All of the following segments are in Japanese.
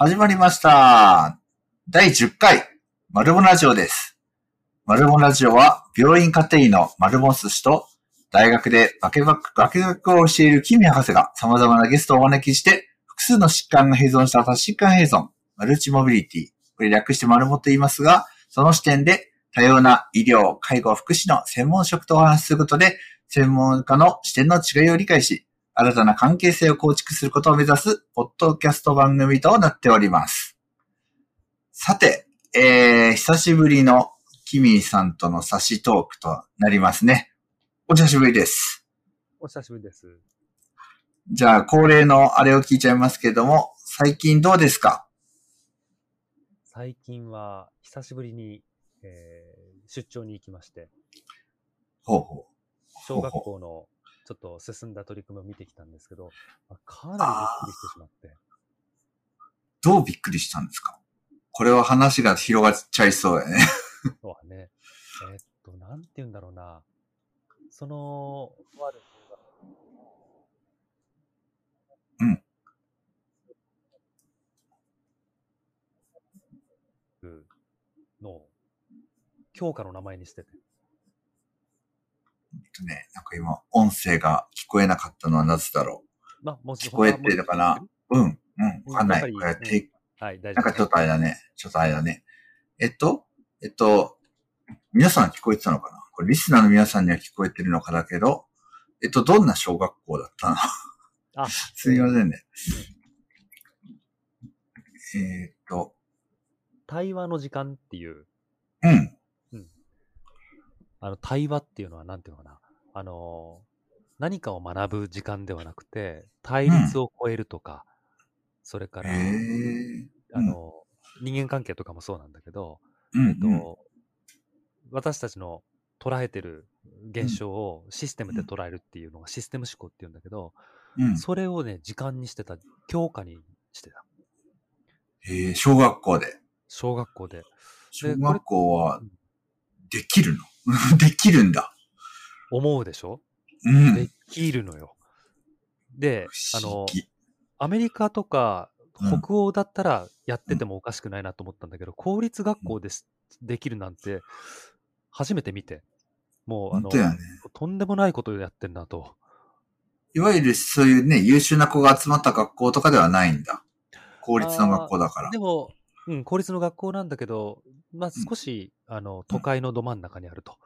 始まりました。第10回、マルボラジオです。マルボラジオは、病院家庭医のマルボン寿司と、大学で化学化学を教えるキミ博士が様々なゲストをお招きして、複数の疾患が併存した多疾患併存、マルチモビリティ、これ略してマルモと言いますが、その視点で多様な医療、介護、福祉の専門職とお話しすることで、専門家の視点の違いを理解し、新たな関係性を構築することを目指す、ポッドキャスト番組となっております。さて、えー、久しぶりのキミーさんとの差しトークとなりますね。お久しぶりです。お久しぶりです。じゃあ、恒例のあれを聞いちゃいますけども、最近どうですか？最近は久しぶりに、えー出張に行きまして、ほうほう。小学校のちょっと進んだ取り組みを見てきたんですけど、まあかなりびっくりしてしまって、どうびっくりしたんですか？これは話が広がっちゃいそうやね。そうはね、えーっと、なんて言うんだろうな、その、うん。の教科の名前にしてて、とね、なんか今、音声が聞こえなかったのはなぜだろまあ、もち聞こえてるのかな？う。うん、うん、わかんない。こはい、大丈夫なんかちょっとあれだね。ちょっとあれだね。えっと、えっと、皆さん聞こえてたのかな？これリスナーの皆さんには聞こえてるのかだけど、えっと、どんな小学校だったの？あ、すみませんね。えーっと、対話の時間っていう、うん。あの、対話っていうのはなんていうのかな？あの、何かを学ぶ時間ではなくて、対立を超えるとか、それかへら、え。あの、人間関係とかもそうなんだけど、うん、えっと、うん。私たちの捉えてる現象をシステムで捉えるっていうのがシステム思考っていうんだけど、うん。それをね、時間にしてた、教科にしてた。へえ、小学校で。小学校で。小学校はうん、できるの？できるんだ。思うでしょ？うん。できるのよ。で、あの。アメリカとかうん北欧だったらやっててもおかしくないなと思ったんだけど、公立学校です、できるなんて初めて見て、もうあの、ね。とんでもないことをやってんなと。いわゆるそういうね、優秀な子が集まった学校とかではないんだ。公立の学校だからで。も、うん、公立の学校なんだけど、まあ少し、あの、都会のど真ん中にあると。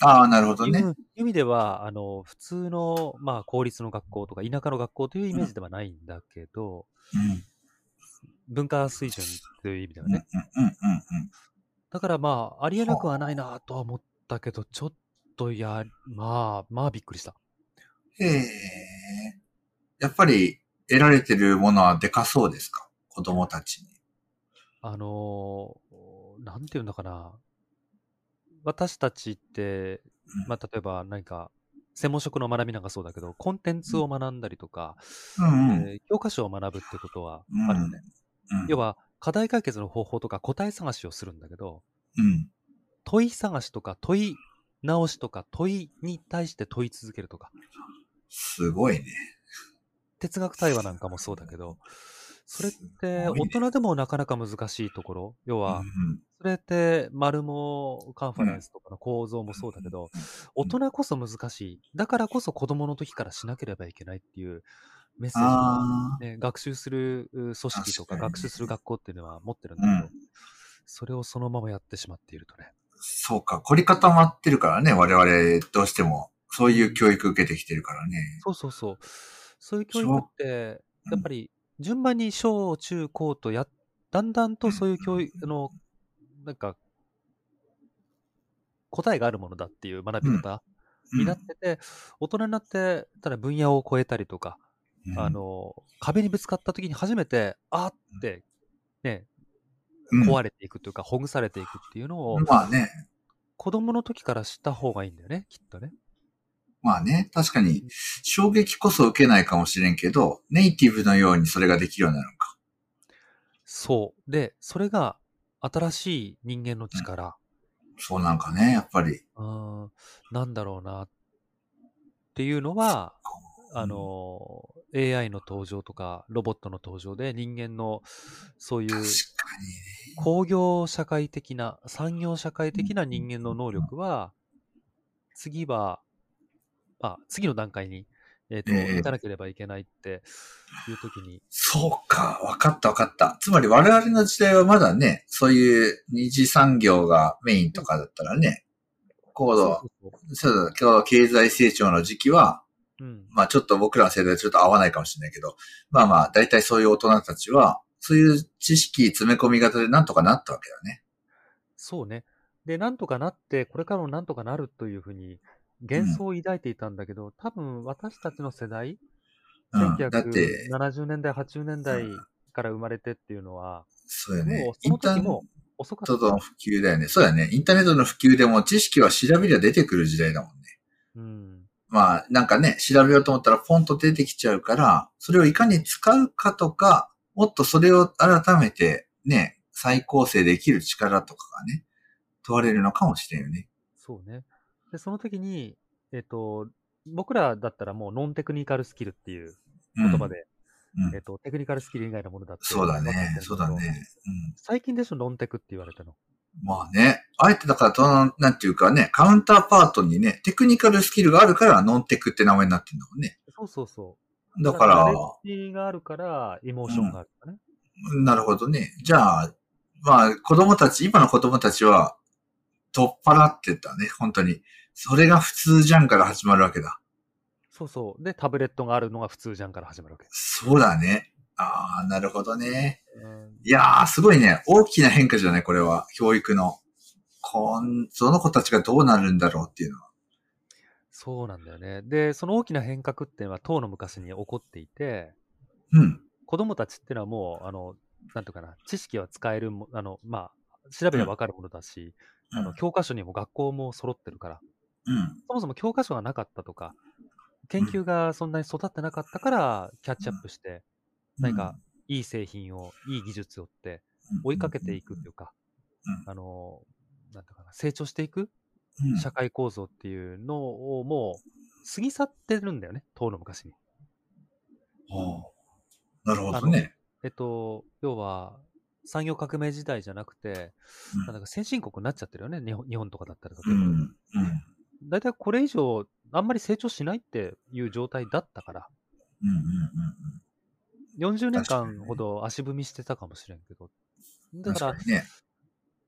ああ、なるほどね。いう意味では、あの、普通の、まあ公立の学校とか田舎の学校というイメージではないんだけど、うん。文化水準という意味ではうん、うん、ね。うん、うん。だからまあ、ありえなくはないなとは思ったけど、ちょっとや、まあ、まあびっくりした。へえ。やっぱり得られてるものはでかそうですか？子供たちに。あのーなんていうんだかな。私たちって、まあ、例えば何か、専門職の学びなんかそうだけど、コンテンツを学んだりとか、うん、うん。えー教科書を学ぶってことはうんあるよね。うん要は、課題解決の方法とか答え探しをするんだけど、うん。問い探しとか問い直しとか問いに対して問い続けるとか、すごいね。哲学対話なんかもそうだけど、それっすて大人でもなかなか難しいところ、要は、うんそれって、マルモカンファレンスとかの構造もそうだけど、大人こそ難しい。だからこそ子供の時からしなければいけないっていうメッセージね、学習するう組織とか学習する学校っていうのは持ってるんだけど、うんそれをそのままやってしまっているとね。そうか、凝り固まってるからね、我々どうしても。そういう教育受けてきてるからね。そうそうそう。そういう教育って、やっぱり順番に小中高とや、だんだんとそういう教育、あの、なんか、答えがあるものだっていう学び方うん。になってて、大人になって、ただ分野を超えたりとか、うん。あの、壁にぶつかった時に初めて、あーって、ね、うん。壊れていくというか、ほぐされていくっていうのを、まあね、子供の時から知った方がいいんだよね、きっとね。まあね、確かに衝撃こそ受けないかもしれんけど、ネイティブのようにそれができるようになるのか。そう。で、それが新しい人間の力、そうなんかね、やっぱり。うん、なんだろうなっていうのは、あの、AI の登場とか、ロボットの登場で人間のそういう。工業社会的な、産業社会的な人間の能力は、次は、あ、次の段階に、えっ、と、ええ行かなければいけないっていう時に、そうか、わかったわかった。つまり我々の時代はまだね、そういう二次産業がメインとかだったらね、高度、そうだ、高度経済成長の時期は、ううん。まあちょっと僕らの世代とちょっと合わないかもしれないけど、まあまあ大体そういう大人たちは、そういう知識詰め込み型でなんとかなったわけだね。そうね。で、なんとかなって、これからもなんとかなるというふうに、幻想を抱いていたんだけど、多分私たちの世代、うん。だって、1970年代、80年代から生まれてっていうのは、そうよねもう。そのインターネ時も遅かった。ットの普及だよね。そうだね。インターネットの普及でも知識は調べりゃ出てくる時代だもんね。うん。まあ、なんかね、調べようと思ったらポンと出てきちゃうから、それをいかに使うかとか、もっとそれを改めてね、再構成できる力とかがね、問われるのかもしれんよね。そうね。で、その時に、えっ、と、僕らだったらもうノンテクニカルスキルっていううん言葉で、うんえっ、と、テクニカルスキル以外のものだって。そうだね。そうだね。うん。最近でしょ、ノンテクって言われたの。まあね、あえてだから、なんていうかね、カウンターパートにね、テクニカルスキルがあるから、ノンテクって名前になってんだもんね。そうそうそう。だからナがあるから、エモーションがあるからね。なるほどね。じゃあ、まあ、子供たち、今の子供たちは、取っ払ってたね、本当に。それが普通じゃんから始まるわけだ。そうそう。で、タブレットがあるのが普通じゃんから始まるわけ。そうだね。ああ、なるほどね。うんいやー、すごいね。大きな変化じゃない、これは。教育の。こん、その子たちがどうなるんだろうっていうのは。そうなんだよね。で、その大きな変革っていうのは、当の昔に起こっていて、うん。子供たちっていうのはもう、あの、なんとかな、知識は使えるも、あの、まあ、調べればわかるものだし、うんあの、教科書にも学校も揃ってるから、うん。そもそも教科書がなかったとか、研究がそんなに育ってなかったから、キャッチアップして、何かいい製品を、いい技術をって追いかけていくというか、うんあの、なんとかな、成長していくうん、社会構造っていうのをもう過ぎ去ってるんだよね、当の昔に。なるほどね。えっと、要は、産業革命時代じゃなくて、うんなんか先進国になっちゃってるよね、日本とかだったら。うん。うん。大体これ以上、あんまり成長しないっていう状態だったから、うん。うん。うん。40年間ほど足踏みしてたかもしれんけど、だ確からね。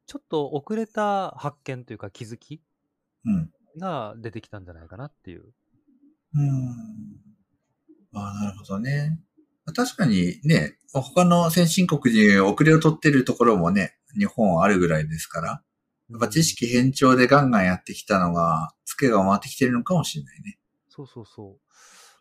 ちょっと遅れた発見というか気づきうん。が出てきたんじゃないかなっていう。うん。ああ、なるほどね。確かにね、他の先進国に遅れを取ってるところもね、日本あるぐらいですから、やっぱ知識偏重でガンガンやってきたのが、ツケが回ってきてるのかもしれないね。そうそうそう。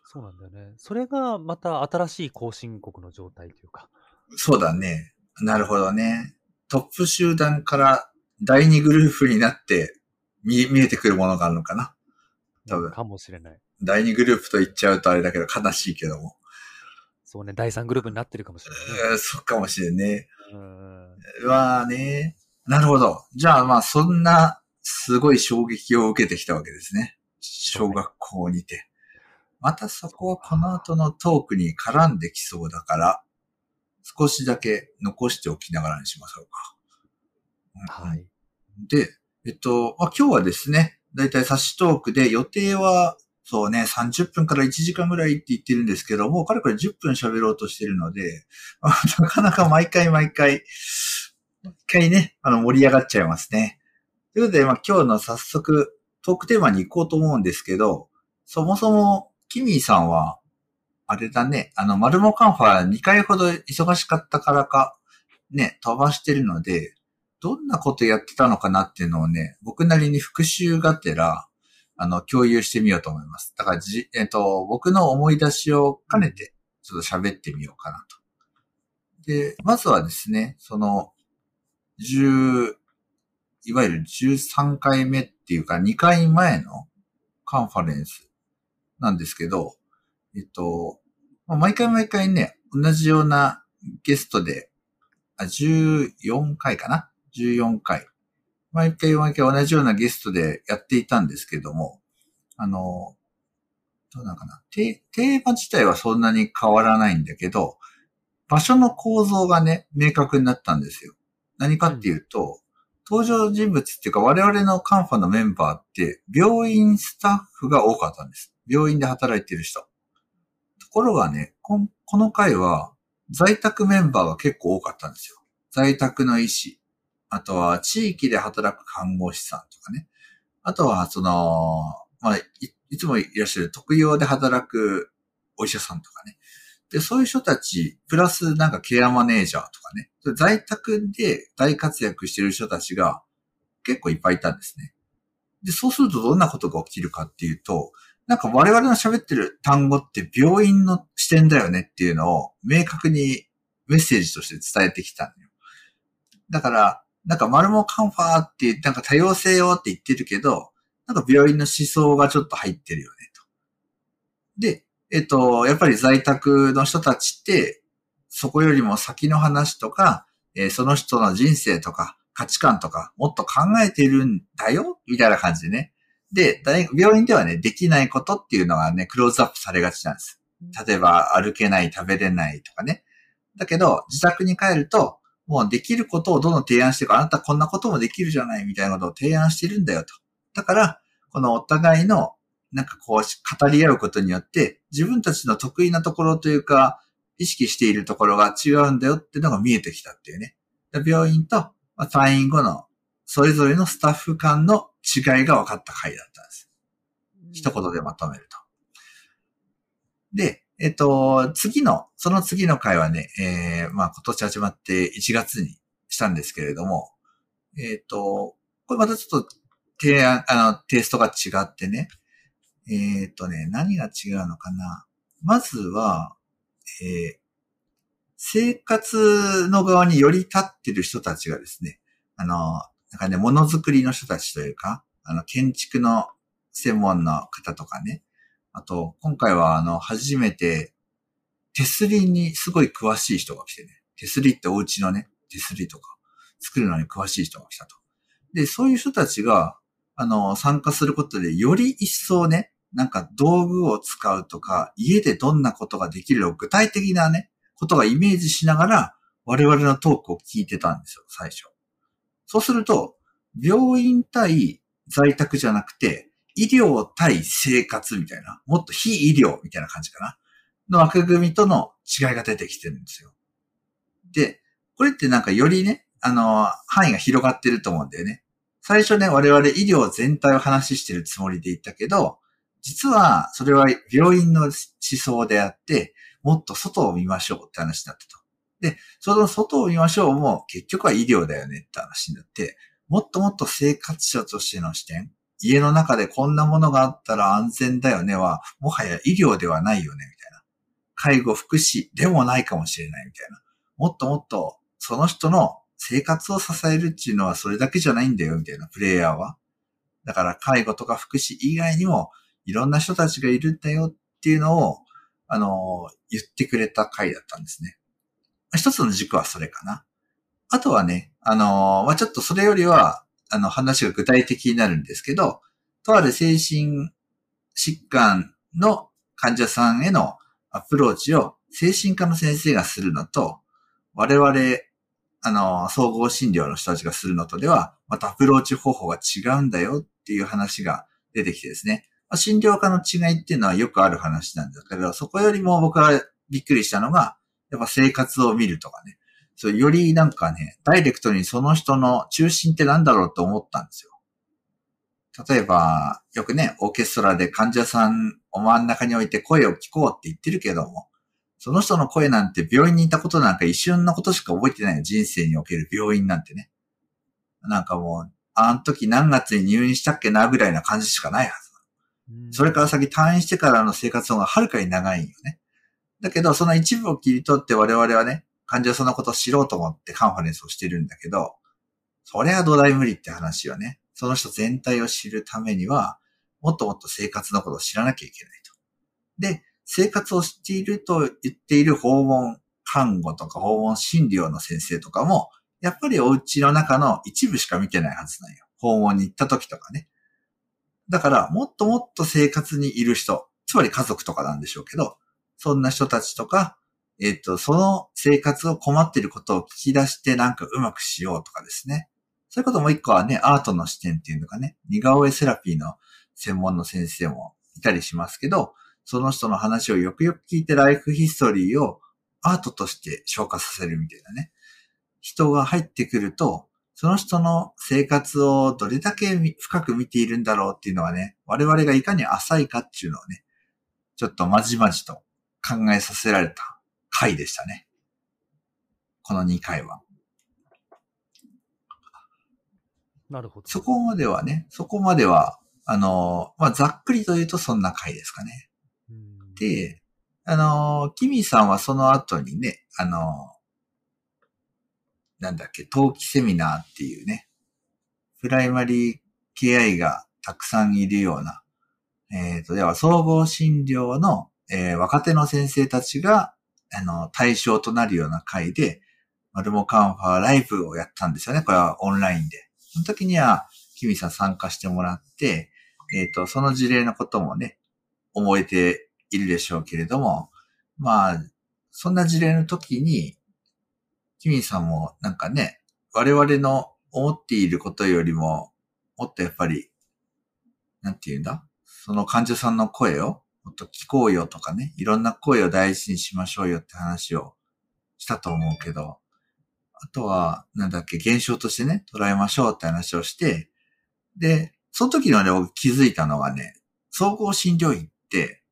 そうなんだよね。それがまた新しい後進国の状態というか。そうだね。なるほどね。トップ集団から第二グループになって見見えてくるものがあるのかな。多分かもしれない。第二グループと言っちゃうとあれだけど悲しいけども。そうね、第3グループになってるかもしれないね。えーそうかもしれんね。うんうわーね。なるほど。じゃあまあそんなすごい衝撃を受けてきたわけですね。小学校にて。またそこはこの後のトークに絡んできそうだから、少しだけ残しておきながらにしましょうか。うんはい。で、えっと、まあ、今日はですね、だいたい差しトークで予定は、そうね、30分から1時間ぐらいって言ってるんですけども、かれこれ10分喋ろうとしてるので、あなかなか毎回毎回、毎回ね、あの、盛り上がっちゃいますね。ということで、まあ、今日の早速、トークテーマに行こうと思うんですけど、そもそも、キミーさんは、あれだね、あの、マルモカンファ2回ほど忙しかったからか、ね、飛ばしてるので、どんなことやってたのかなっていうのをね、僕なりに復習がてら、あの、共有してみようと思います。だからじ、えっ、と、僕の思い出しを兼ねて、ちょっと喋ってみようかなと。で、まずはですね、その、10、いわゆる13回目っていうか、2回前のカンファレンスなんですけど、えっと、まあ毎回毎回ね、同じようなゲストで、あ、14回かな ?14 回。毎回毎回同じようなゲストでやっていたんですけども、あの、どうなのかな？テテーマ自体はそんなに変わらないんだけど、場所の構造がね、明確になったんですよ。何かっていうと、登場人物っていうか我々のカンファのメンバーって病院スタッフが多かったんです。病院で働いてる人。ところがね、この回は在宅メンバーが結構多かったんですよ。在宅の医師。あとは地域で働く看護師さんとかね。あとはその、まあ、いいつもいらっしゃる特養で働くお医者さんとかね。で、そういう人たち、プラスなんかケアマネージャーとかね。在宅で大活躍してる人たちが結構いっぱいいたんですね。で、そうするとどんなことが起きるかっていうと、なんか我々の喋ってる単語って病院の視点だよねっていうのを明確にメッセージとして伝えてきたのよ。だから、なんかマルモカンファーってなんか多様性よって言ってるけど、なんか病院の思想がちょっと入ってるよねと。で、えっと、やっぱり在宅の人たちって、そこよりも先の話とか、えー、その人の人生とか価値観とかもっと考えてるんだよみたいな感じでね。で、病院ではね、できないことっていうのがね、クローズアップされがちなんです。例えば、歩けない、食べれないとかね。だけど、自宅に帰ると、もうできることをどんどん提案していく。あなたこんなこともできるじゃないみたいなことを提案してるんだよと。だから、このお互いの、なんかこう、語り合うことによって、自分たちの得意なところというか、意識しているところが違うんだよっていうのが見えてきたっていうね。病院と退院後のそれぞれのスタッフ間の違いが分かった回だったんです。一言でまとめると。で、えっと、次の、その次の回はね、えー、まあ今年始まって1月にしたんですけれども、えっと、これまたちょっと提案、あの、テイストが違ってね、えっとね、何が違うのかな。まずは、えー、生活の側に寄り立ってる人たちがですね、あの、なんかね、ものづくりの人たちというか、あの、建築の専門の方とかね、あと、今回はあの、初めて、手すりにすごい詳しい人が来てね、手すりってお家のね、手すりとか、作るのに詳しい人が来たと。で、そういう人たちが、あの、参加することで、より一層ね、なんか道具を使うとか、家でどんなことができるの具体的なね、ことがイメージしながら、我々のトークを聞いてたんですよ、最初。そうすると、病院対在宅じゃなくて、医療対生活みたいな、もっと非医療みたいな感じかな。の枠組みとの違いが出てきてるんですよ。で、これってなんかよりね、あの、範囲が広がってると思うんだよね。最初ね、我々医療全体を話してるつもりで言ったけど、実はそれは病院の思想であって、もっと外を見ましょうって話になったと。で、その外を見ましょうも結局は医療だよねって話になって、もっともっと生活者としての視点、家の中でこんなものがあったら安全だよねは、もはや医療ではないよね、みたいな。介護、福祉でもないかもしれないみたいな。もっともっと、その人の生活を支えるっていうのはそれだけじゃないんだよ、みたいな、プレイヤーは。だから介護とか福祉以外にも、いろんな人たちがいるんだよっていうのを、あの、言ってくれた回だったんですね。一つの軸はそれかな。あとはね、あの、まあ、ちょっとそれよりは、あの、話が具体的になるんですけど、とある精神疾患の患者さんへのアプローチを精神科の先生がするのと、我々、あの、総合診療の人たちがするのとでは、またアプローチ方法が違うんだよっていう話が出てきてですね。まあ、診療科の違いっていうのはよくある話なんだけど、そこよりも僕はびっくりしたのが、やっぱ生活を見るとかね。そう、よりなんかね、ダイレクトにその人の中心って何だろうと思ったんですよ。例えば、よくね、オーケストラで患者さんを真ん中に置いて声を聞こうって言ってるけども、その人の声なんて病院にいたことなんか一瞬のことしか覚えてない。人生における病院なんてね。なんかもう、あの時何月に入院したっけなぐらいな感じしかないはず。それから先退院してからの生活の方がはるかに長いよね。だけど、その一部を切り取って我々はね、患者さんのことを知ろうと思ってカンファレンスをしてるんだけど、それは土台無理って話よね。その人全体を知るためには、もっともっと生活のことを知らなきゃいけないと。で、生活を知っていると言っている訪問看護とか訪問診療の先生とかも、やっぱりお家の中の一部しか見てないはずなんよ。訪問に行った時とかね。だから、もっともっと生活にいる人、つまり家族とかなんでしょうけど、そんな人たちとか、えっ、と、その生活を困っていることを聞き出してなんかうまくしようとかですね。そういうことも一個はね、アートの視点っていうのかね、似顔絵セラピーの専門の先生もいたりしますけど、その人の話をよくよく聞いてライフヒストリーをアートとして消化させるみたいなね。人が入ってくると、その人の生活をどれだけ深く見ているんだろうっていうのはね、我々がいかに浅いかっていうのをね、ちょっとまじまじと考えさせられた回でしたね。この2回は。なるほど。そこまではね、そこまでは、あの、まあ、ざっくりと言うとそんな回ですかね。で、あの、キミさんはその後にね、あの、なんだっけ、冬季セミナーっていうね、プライマリー KI がたくさんいるような、えっ、ー、と、では総合診療の、えー、若手の先生たちが、あの、対象となるような会で、マルモカンファーライブをやったんですよね。これはオンラインで。その時には、キミさん参加してもらって、えっ、ー、と、その事例のこともね、覚えているでしょうけれども、まあ、そんな事例の時に、キミさんもなんかね、我々の思っていることよりも、もっとやっぱり、なんて言うんだ？その患者さんの声をもっと聞こうよとかね、いろんな声を大事にしましょうよって話をしたと思うけど、あとは、なんだっけ、現象としてね、捉えましょうって話をして、で、その時のね、僕気づいたのはね、総合診療院って、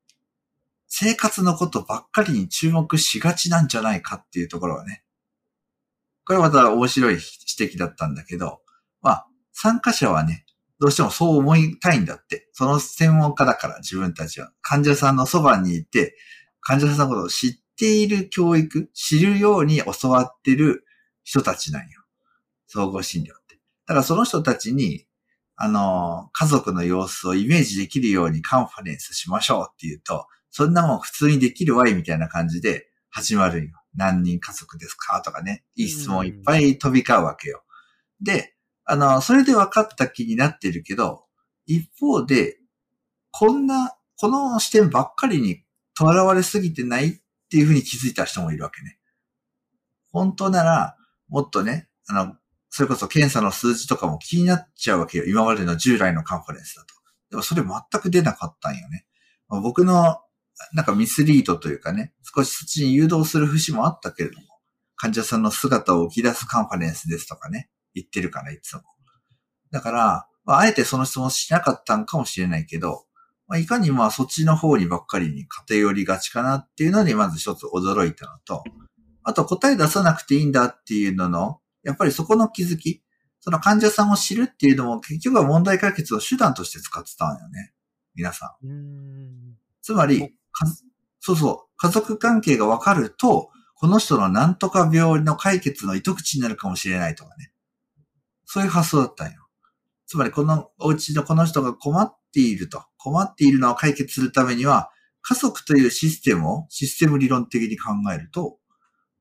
生活のことばっかりに注目しがちなんじゃないかっていうところはね、これまた面白い指摘だったんだけど、まあ、参加者はね、どうしてもそう思いたいんだって。その専門家だから自分たちは。患者さんのそばにいて、患者さんのことを知っている教育、知るように教わってる人たちなんよ。総合診療って。だからその人たちに、あの、家族の様子をイメージできるようにカンファレンスしましょうって言うと、そんなもん普通にできるわいみたいな感じで始まるんよ。何人家族ですか？とかね。いい質問いっぱい飛び交うわけよ。で、あの、それで分かった気になってるけど、一方で、こんな、この視点ばっかりにとらわれすぎてないっていうふうに気づいた人もいるわけね。本当なら、もっとね、あの、それこそ検査の数字とかも気になっちゃうわけよ。今までの従来のカンファレンスだと。でもそれ全く出なかったんよね。僕のなんかミスリードというかね、少しそっちに誘導する節もあったけれども、患者さんの姿を浮き出すカンファレンスですとかね、言ってるから、いつも。だから、まあ、あえてその質問しなかったんかもしれないけど、まあ、いかにまあそっちの方にばっかりに偏りがちかなっていうのにまず一つ驚いたのと、あと答え出さなくていいんだっていうのの、やっぱりそこの気づき、その患者さんを知るっていうのも結局は問題解決の手段として使ってたんよね。皆さん。んつまり、そうそう、家族関係がわかると、この人のなんとか病の解決の糸口になるかもしれないとかね。そういう発想だったんよ。つまりこのお家のこの人が困っていると。困っているのを解決するためには、家族というシステムをシステム理論的に考えると、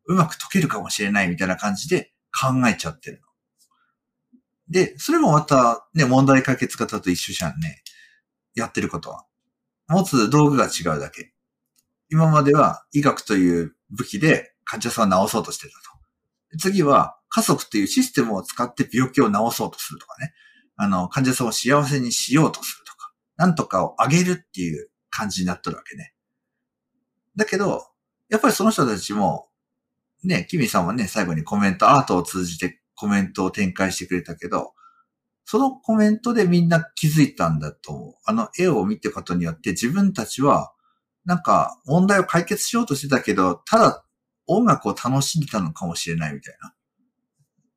うまく解けるかもしれないみたいな感じで考えちゃってるの。で、それもまたね、問題解決型と一緒じゃんね。やってることは。持つ道具が違うだけ。今までは医学という武器で患者さんを治そうとしてたと。次は家族というシステムを使って病気を治そうとするとかね。あの、患者さんを幸せにしようとするとか。なんとかをあげるっていう感じになっとるわけね。だけど、やっぱりその人たちも、ね、キミさんはね、最後にコメント、アートを通じてコメントを展開してくれたけど、そのコメントでみんな気づいたんだと思う。あの絵を見てことによって自分たちは、なんか問題を解決しようとしてたけど、ただ音楽を楽しんでたのかもしれないみたいな。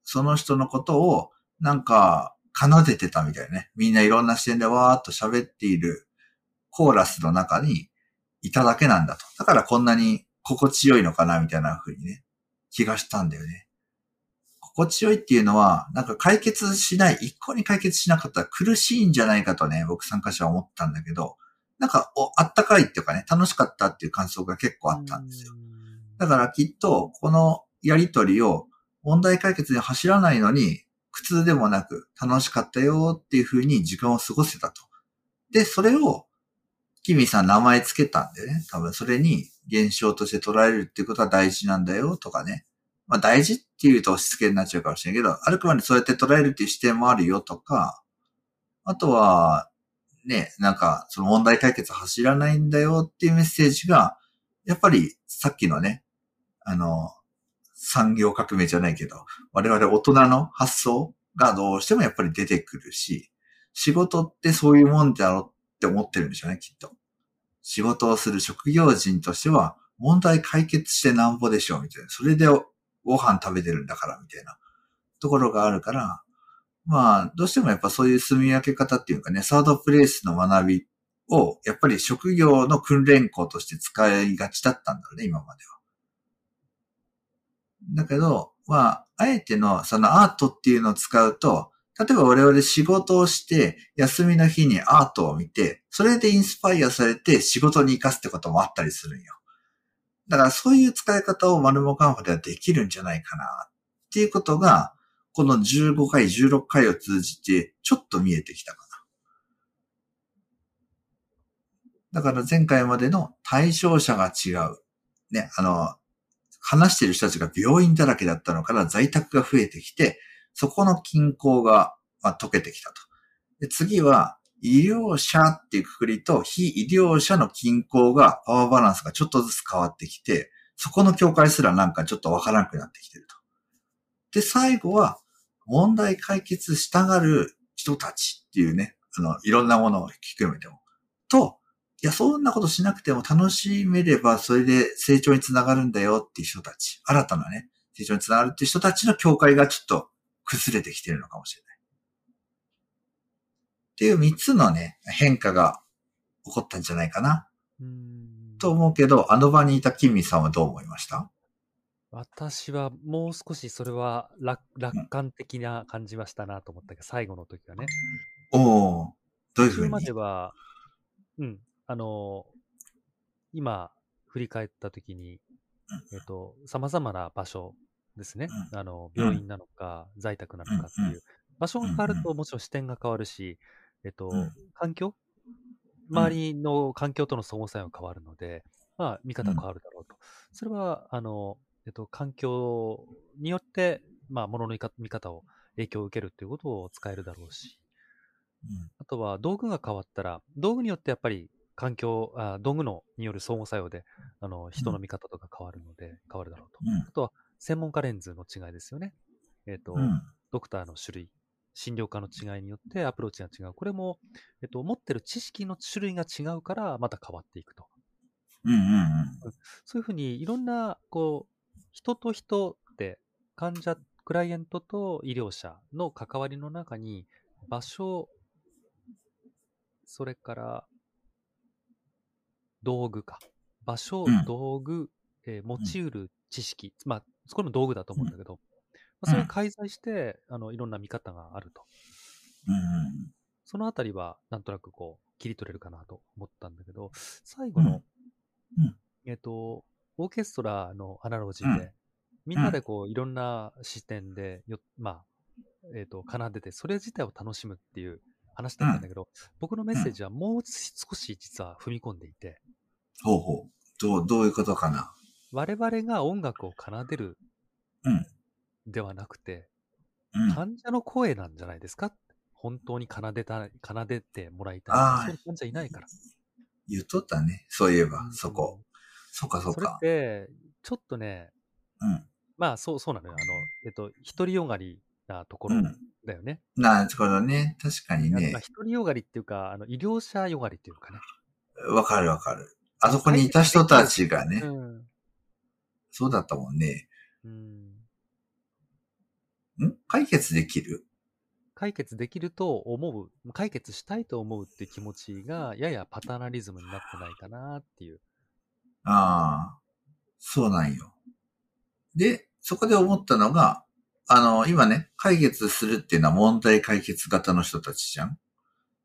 その人のことをなんか奏でてたみたいね。みんないろんな視点でわーっと喋っているコーラスの中にいただけなんだと。だからこんなに心地よいのかなみたいな風にね、気がしたんだよね。心地よいっていうのは、なんか解決しない、一向に解決しなかったら苦しいんじゃないかとね、僕参加者は思ったんだけど、なんか、お、あったかいっていうかね、楽しかったっていう感想が結構あったんですよ。だからきっと、このやりとりを問題解決に走らないのに、苦痛でもなく楽しかったよっていう風に時間を過ごせたと。で、それをキミさん名前つけたんでね、多分それに現象として捉えるっていうことは大事なんだよとかね。まあ大事っていうと押し付けになっちゃうかもしれないけど、あるくまでそうやって捉えるっていう視点もあるよとか、あとは、ね、なんか、その問題解決走らないんだよっていうメッセージが、やっぱりさっきのね、あの、産業革命じゃないけど、我々大人の発想がどうしてもやっぱり出てくるし、仕事ってそういうもんだろうって思ってるんでしょうね、きっと。仕事をする職業人としては、問題解決してなんぼでしょう、みたいな。それでご飯食べてるんだから、みたいなところがあるから、まあ、どうしてもやっぱそういう住み分け方っていうかね、サードプレイスの学びを、やっぱり職業の訓練校として使いがちだったんだろうね、今までは。だけど、まあ、あえてのそのアートっていうのを使うと、例えば我々仕事をして、休みの日にアートを見て、それでインスパイアされて仕事に活かすってこともあったりするんよ。だからそういう使い方をマルモカンファではできるんじゃないかなっていうことが、この15回、16回を通じてちょっと見えてきたかな。だから前回までの対象者が違う。ね、あの、話してる人たちが病院だらけだったのから在宅が増えてきて、そこの均衡が、まあ、解けてきたと。で次は、医療者っていうくくりと非医療者の均衡が、パワーバランスがちょっとずつ変わってきて、そこの境界すらなんかちょっとわからなくなってきてると。で、最後は、問題解決したがる人たちっていうね、あの、いろんなものを聞くめても。と、いや、そんなことしなくても楽しめれば、それで成長につながるんだよっていう人たち。新たなね、成長につながるっていう人たちの境界がちょっと崩れてきてるのかもしれない。っていう三つのね、変化が起こったんじゃないかな。と思うけど、あの場にいたキミさんはどう思いました？私はもう少しそれは楽楽観的な感じはしたなと思ったけど、最後の時はね。おおどういうふうに？までは、うん、あの、今、振り返った時に、えっと、様々な場所ですね。あの、病院なのか、在宅なのかっていう。場所が変わると、もちろん視点が変わるし、えっと、環境？周りの環境との相互作用が変わるので、まあ、見方が変わるだろうと。それは、あの、えっと、環境によって、まあ、ものの見方を影響を受けるっていうことを使えるだろうし、あとは道具が変わったら、道具によってやっぱり環境、あ道具のによる相互作用で、あの、人の見方とか変わるので、変わるだろうと。あとは、専門家レンズの違いですよね。えっ、と、ドクターの種類、診療科の違いによってアプローチが違う。これも、えっと、持ってる知識の種類が違うから、また変わっていくと。うんうんうん、そういうふうに、いろんな、こう、人と人って患者、クライアントと医療者の関わりの中に場所、それから道具か。場所、うん、道具、えー、用いる知識、うん、まあ、そこの道具だと思うんだけど、うん、まあ、それを介在して、あの、いろんな見方があると。うん、そのあたりは、なんとなくこう、切り取れるかなと思ったんだけど、最後の、えっ、ー、と、オーケストラのアナロジーで、みんなでこう、いろんな視点でよ、まあ、えっ、ー、と、奏でて、それ自体を楽しむっていう話だったんだけど、僕のメッセージはもう少し実は踏み込んでいて。ほうほう。どう、どういうことかな。我々が音楽を奏でる、ではなくて、うん、患者の声なんじゃないですか？本当に奏でた、奏でてもらいたい。そういう患者いないから。言っとったね。そういえば、うん、そこ。そっかそっか。それって、ちょっとね、うん。まあ、そう、そうなのよ。あの、えっと、独りよがりなところだよね。うん、なるほどね。確かにね。独りよがりっていうか、あの、医療者よがりっていうかね。わかるわかる。あそこにいた人たちがね。うん、そうだったもんね。うん。ん？解決できる？解決できると思う、解決したいと思うって気持ちが、ややパターナリズムになってないかなっていう。ああ、そうなんよ。で、そこで思ったのが、あの、今ね、解決するっていうのは問題解決型の人たちじゃん。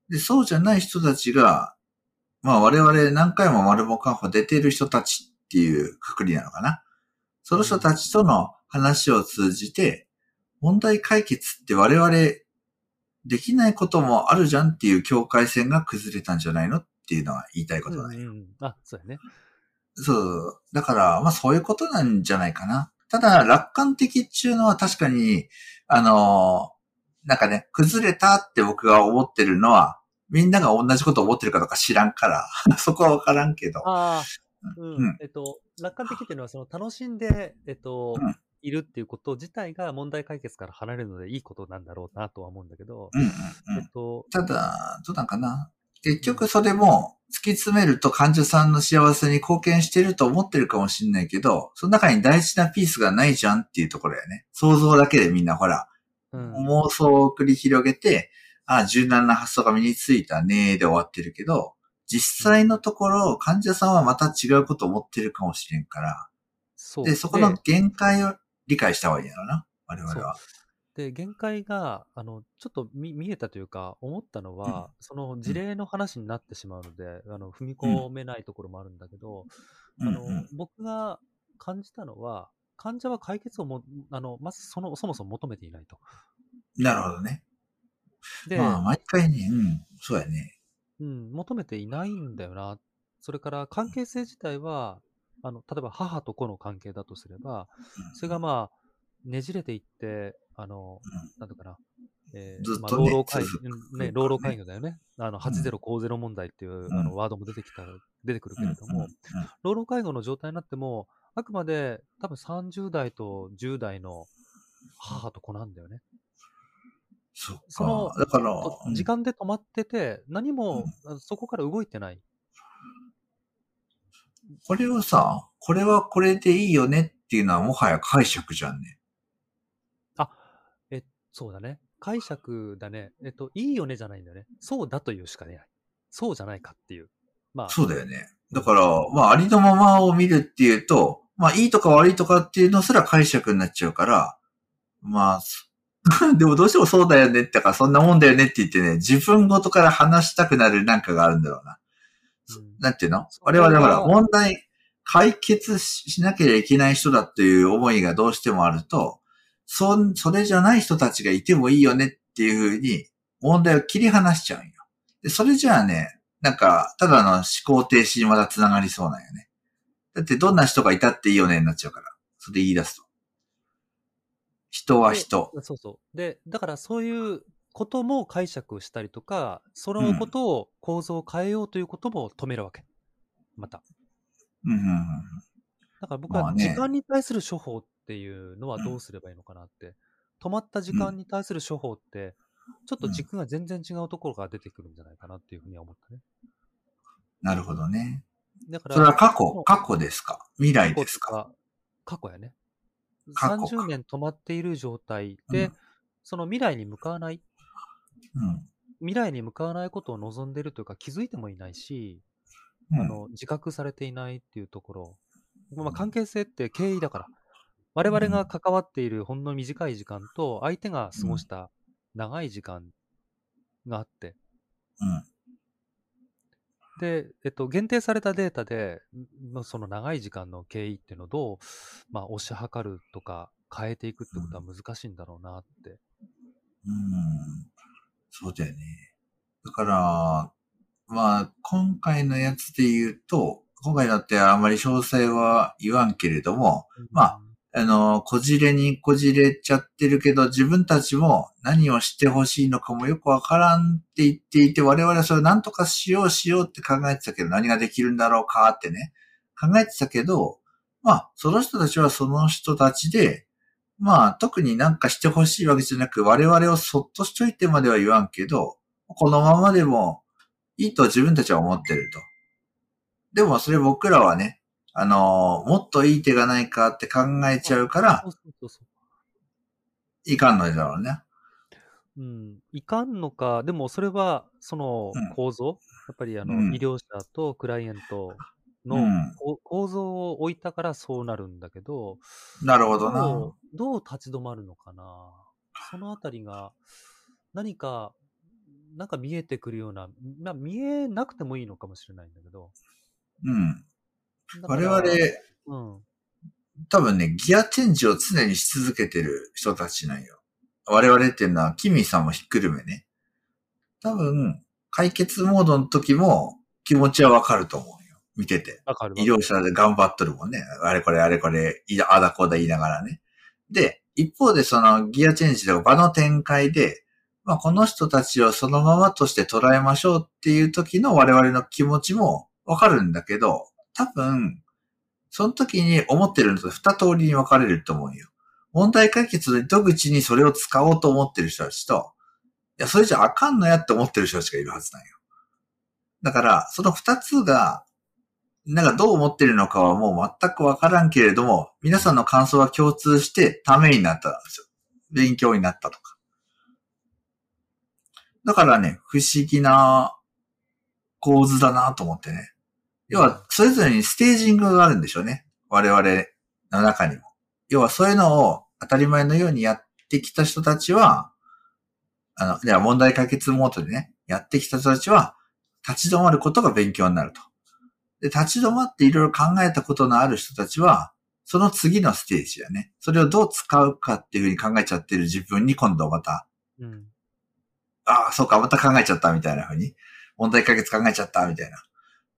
で、そうじゃない人たちが、まあ我々何回も丸ボカンファ出ている人たちっていうくくりなのかな。その人たちとの話を通じて、問題解決って我々できないこともあるじゃんっていう境界線が崩れたんじゃないのっっていうのは言いたいことだよ。うんうん、あ、そうやね。そう。だから、まあそういうことなんじゃないかな。ただ、楽観的っていうのは確かに、あのーなんかね、崩れたって僕が思ってるのは、みんなが同じこと思ってるかどうか知らんから、そこはわからんけど。ああ、うん、うんえっと、楽観的っていうのは、その楽しんで、えっと、うんいるっていうこと自体が問題解決から離れるのでいいことなんだろうなとは思うんだけど、うんうんうえっん。と、ただ、どうなんかな？結局それも突き詰めると患者さんの幸せに貢献してると思ってるかもしれないけど、その中に大事なピースがないじゃんっていうところやね。想像だけでみんなほら、うん、妄想を繰り広げて、あ柔軟な発想が身についたねーで終わってるけど、実際のところ患者さんはまた違うことを思ってるかもしれんから、で、そこの限界を理解した方がいいんやろな、我々は。で、限界が、あの、ちょっと見見えたというか、思ったのは、その事例の話になってしまうので、あの、踏み込めないところもあるんだけど、うんあのうん、僕が感じたのは、患者は解決をも、あの、まずその、そもそも求めていないと。なるほどね。で、まあ、毎回ね、うん、そうやね。うん、求めていないんだよな。それから関係性自体は、あの、例えば母と子の関係だとすれば、それがまあ、ねじれていって、あの、なんていうかな、えーまあ、ずっとね老老介続くうんね、ね。老老介護だよね。あの、80高ゼロ問題っていう、ん。あのワードも出てきた、出てくるけれども、うんうんうん。老老介護の状態になっても、あくまで多分30代と10代の母と子なんだよね。そ。その時間で止まってて、何も、そこから動いてない。これをさ、これはこれでいいよねっていうのはもはや解釈じゃんね。え、そうだね。解釈だね。えっと、いいよねじゃないんだよね。そうだというしかねない。そうじゃないかっていう。まあ、そうだよね。だから、まあ、ありのままを見るっていうと、まあ、いいとか悪いとかっていうのすら解釈になっちゃうから、まあ、そ でもどうしてもそうだよねってか、そんなもんだよねって言ってね、自分ごとから話したくなるなんかがあるんだろうな。うんなんていうの？それは我々ほら、問題解決しなければいけない人だっていう思いがどうしてもあると、そん、それじゃない人たちがいてもいいよねっていうふうに問題を切り離しちゃうんよ。で、それじゃあね、なんか、ただの思考停止にまた繋がりそうなんよね。だってどんな人がいたっていいよねになっちゃうから。それで言い出すと。人は人。そうそう。で、だからそういうことも解釈したりとか、そのことを構造を変えようということも止めるわけ。また。うんうんうん。だから僕まあねは時間に対する処方っていうのはどうすればいいのかなって。止まった時間に対する処方って、ちょっと軸が全然違うところが出てくるんじゃないかなっていうふうには思ったね。なるほどね。だから、それは過去？過去ですか？未来ですか？過去とか？過去やね。過去か30年止まっている状態で、うんその未来に向かわない、うん。未来に向かわないことを望んでるというか気づいてもいないし、うんあの自覚されていないっていうところ、まあ、関係性って敬意だから、我々が関わっているほんの短い時間と相手が過ごした長い時間があって、うん。で、えっと、限定されたデータで、んその長い時間の経緯っていうのをどう、まあ、推し量るとか変えていくってことは難しいんだろうなって。うん。そうだよね。だから、まあ、今回のやつで言うと、今回だってあまり詳細は言わんけれども、まああの、こじれにこじれちゃってるけど、自分たちも何をしてほしいのかもよくわからんって言っていて、我々はそれを何とかしようしようって考えてたけど、何ができるんだろうかってね、考えてたけど、まあ、その人たちはその人たちで、まあ、特になんかしてほしいわけじゃなく、我々をそっとしといてまでは言わんけど、このままでもいいと自分たちは思ってると。でもそれ僕らはね、あのーもっといい手がないかって考えちゃうから。いかんのだろうね。うん、いかんのか、でもそれは、そのうん構造、やっぱりあの、うん医療者とクライアントのうんこ構造を置いたからそうなるんだけど、なるほどな。どう立ち止まるのかな。そのあたりが、何か、なんか見えてくるような、まあ、見えなくてもいいのかもしれないんだけど。うん。我々、うん。多分ね、ギアチェンジを常にし続けてる人たちなんよ。我々っていうのは、キミさんもひっくるめね。多分、解決モードの時も、気持ちはわかると思うよ。見てて。わかるわ医療者で頑張っとるもんね。あれこれあれこれ、いあだこうだ言いながらね。で、一方でそのギアチェンジとか場の展開で、まあこの人たちをそのままとして捉えましょうっていう時の我々の気持ちもわかるんだけど、多分、その時に思ってるのと二通りに分かれると思うよ。問題解決の糸口にそれを使おうと思ってる人たちと、いや、それじゃあかんのやって思ってる人たちがいるはずなんよ。だから、その二つが、なんかどう思ってるのかはもう全くわからんけれども、皆さんの感想は共通してためになったんですよ。勉強になったとか。だからね、不思議な構図だなと思ってね。要は、それぞれにステージングがあるんでしょうね。我々の中にも。要は、そういうのを当たり前のようにやってきた人たちは、あの、では問題解決モードでね、やってきた人たちは、立ち止まることが勉強になると。で、立ち止まっていろいろ考えたことのある人たちは、その次のステージやね。それをどう使うかっていうふうに考えちゃってる自分に今度また、うん。ああ、そうか、また考えちゃったみたいなふうに、問題解決考えちゃったみたいな。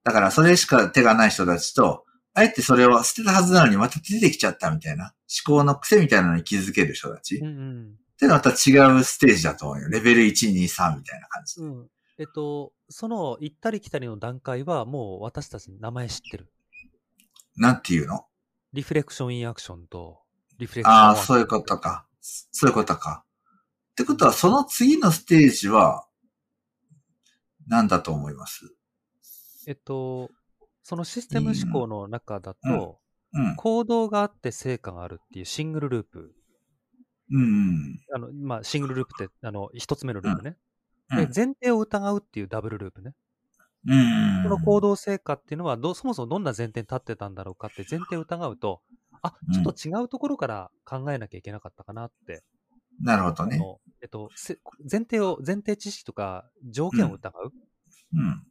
だから、それしか手がない人たちと、あえてそれを捨てたはずなのにまた出てきちゃったみたいな、思考の癖みたいなのに気づける人たち。っうんうん。ていうのはまた違うステージだと思うよ。レベル1、2、3みたいな感じ。うん。えっと、その行ったり来たりの段階はもう私たち名前知ってる。なんていうの？リフレクションインアクションと、リフレクションああ、そういうことか。そういうことか。ってことは、その次のステージは、何だと思います？えっと、そのシステム思考の中だうんと、うん。行動があって成果があるっていうシングルループ。うんうん。あの、まあ、シングルループって、あの、一つ目のループね。うんで、前提を疑うっていうダブルループね。うん。この行動成果っていうのはどう、そもそもどんな前提に立ってたんだろうかって前提を疑うと、あ、ちょっと違うところから考えなきゃいけなかったかなって。なるほどね。えっと、せ前提を、前提知識とか条件を疑う。うん。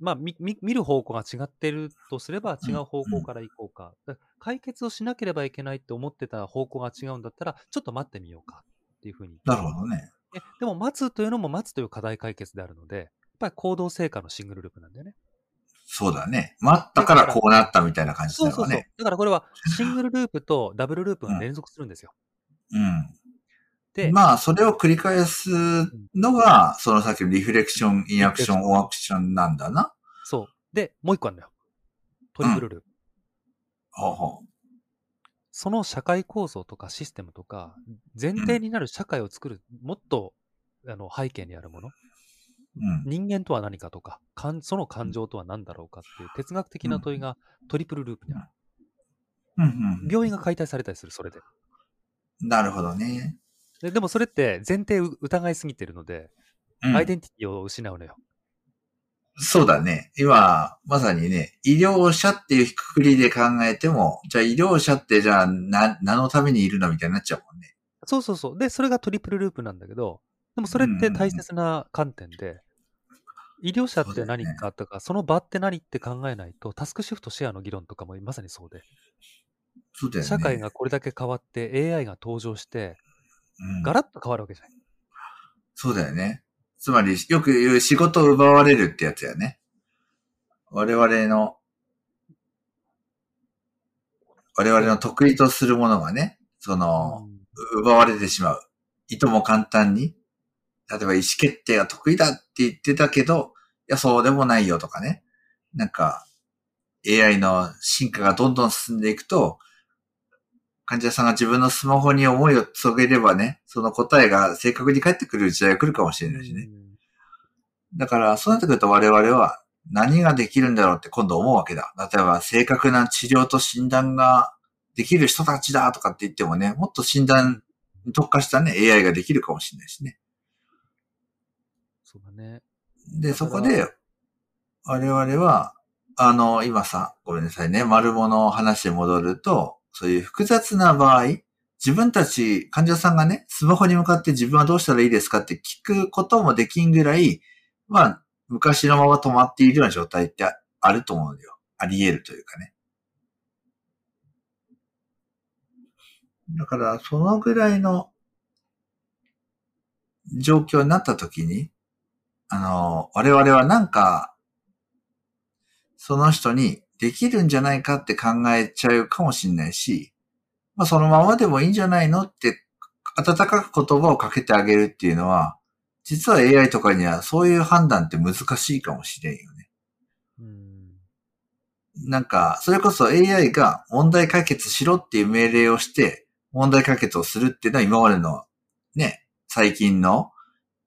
まあ、みみ見る方向が違ってるとすれば違う方向から行こうか。だから解決をしなければいけないって思ってた方向が違うんだったら、ちょっと待ってみようかっていうふうに。なるほどね。ででも、待つというのも待つという課題解決であるので、やっぱり行動成果のシングルループなんだよね。そうだね。待ったからこうなったみたいな感じそうそうそう。だよね。だからこれはシングルループとダブルループが連続するんですよ。で、まあ、それを繰り返すのが、そのさっきのリフレクション、インアクション、オンアクションなんだな。そう。で、もう一個あるのよ。トリプルループ。ほうほその社会構造とかシステムとか、前提になる社会を作る、もっとあの背景にあるもの、う。うん。人間とは何かとか、感その感情とは何だろうかっていう哲学的な問いがトリプルループにある。うんうん。病院が解体されたりする、それで。なるほどね。ででもそれって前提を疑いすぎてるので、うんアイデンティティを失うのよ。そうだね。今、まさにね、医療者っていうくくりで考えても、じゃあ医療者ってじゃあな、何のためにいるのみたいになっちゃうもんね。そうそうそう。で、それがトリプルループなんだけど、でもそれって大切な観点で、医療者って何かとか、その場って何って考えないと、タスクシフトシェアの議論とかもまさにそうで、そうだよね。社会がこれだけ変わって AI が登場して、うんガラッと変わるわけじゃない。そうだよね。つまり、よく言う仕事を奪われるってやつやね。我々の、我々の得意とするものがね、その、奪われてしまう。いとも簡単に。例えば意思決定が得意だって言ってたけど、いや、そうでもないよとかね。なんか、AI の進化がどんどん進んでいくと、患者さんが自分のスマホに思いを注げればね、その答えが正確に返ってくる時代が来るかもしれないしね。うんだから、そうなってくると我々は何ができるんだろうって今度思うわけだ。例えば、正確な治療と診断ができる人たちだとかって言ってもね、もっと診断に特化したね、AI ができるかもしれないしね。そうだね。で、そこで、我々は、あの、今さ、ごめんなさいね、丸物の話に戻ると、そういう複雑な場合、自分たち、患者さんがね、スマホに向かって自分はどうしたらいいですかって聞くこともできんぐらい、まあ、昔のまま止まっているような状態ってあると思うよ。あり得るというかね。だから、そのぐらいの状況になった時に、あの、我々はなんか、その人にできるんじゃないかって考えちゃうかもしれないし、まあそのままでもいいんじゃないのって温かく言葉をかけてあげるっていうのは、実は AI とかにはそういう判断って難しいかもしれんよね。うん。なんか、それこそ AI が問題解決しろっていう命令をして、問題解決をするっていうのは今までの、ね、最近の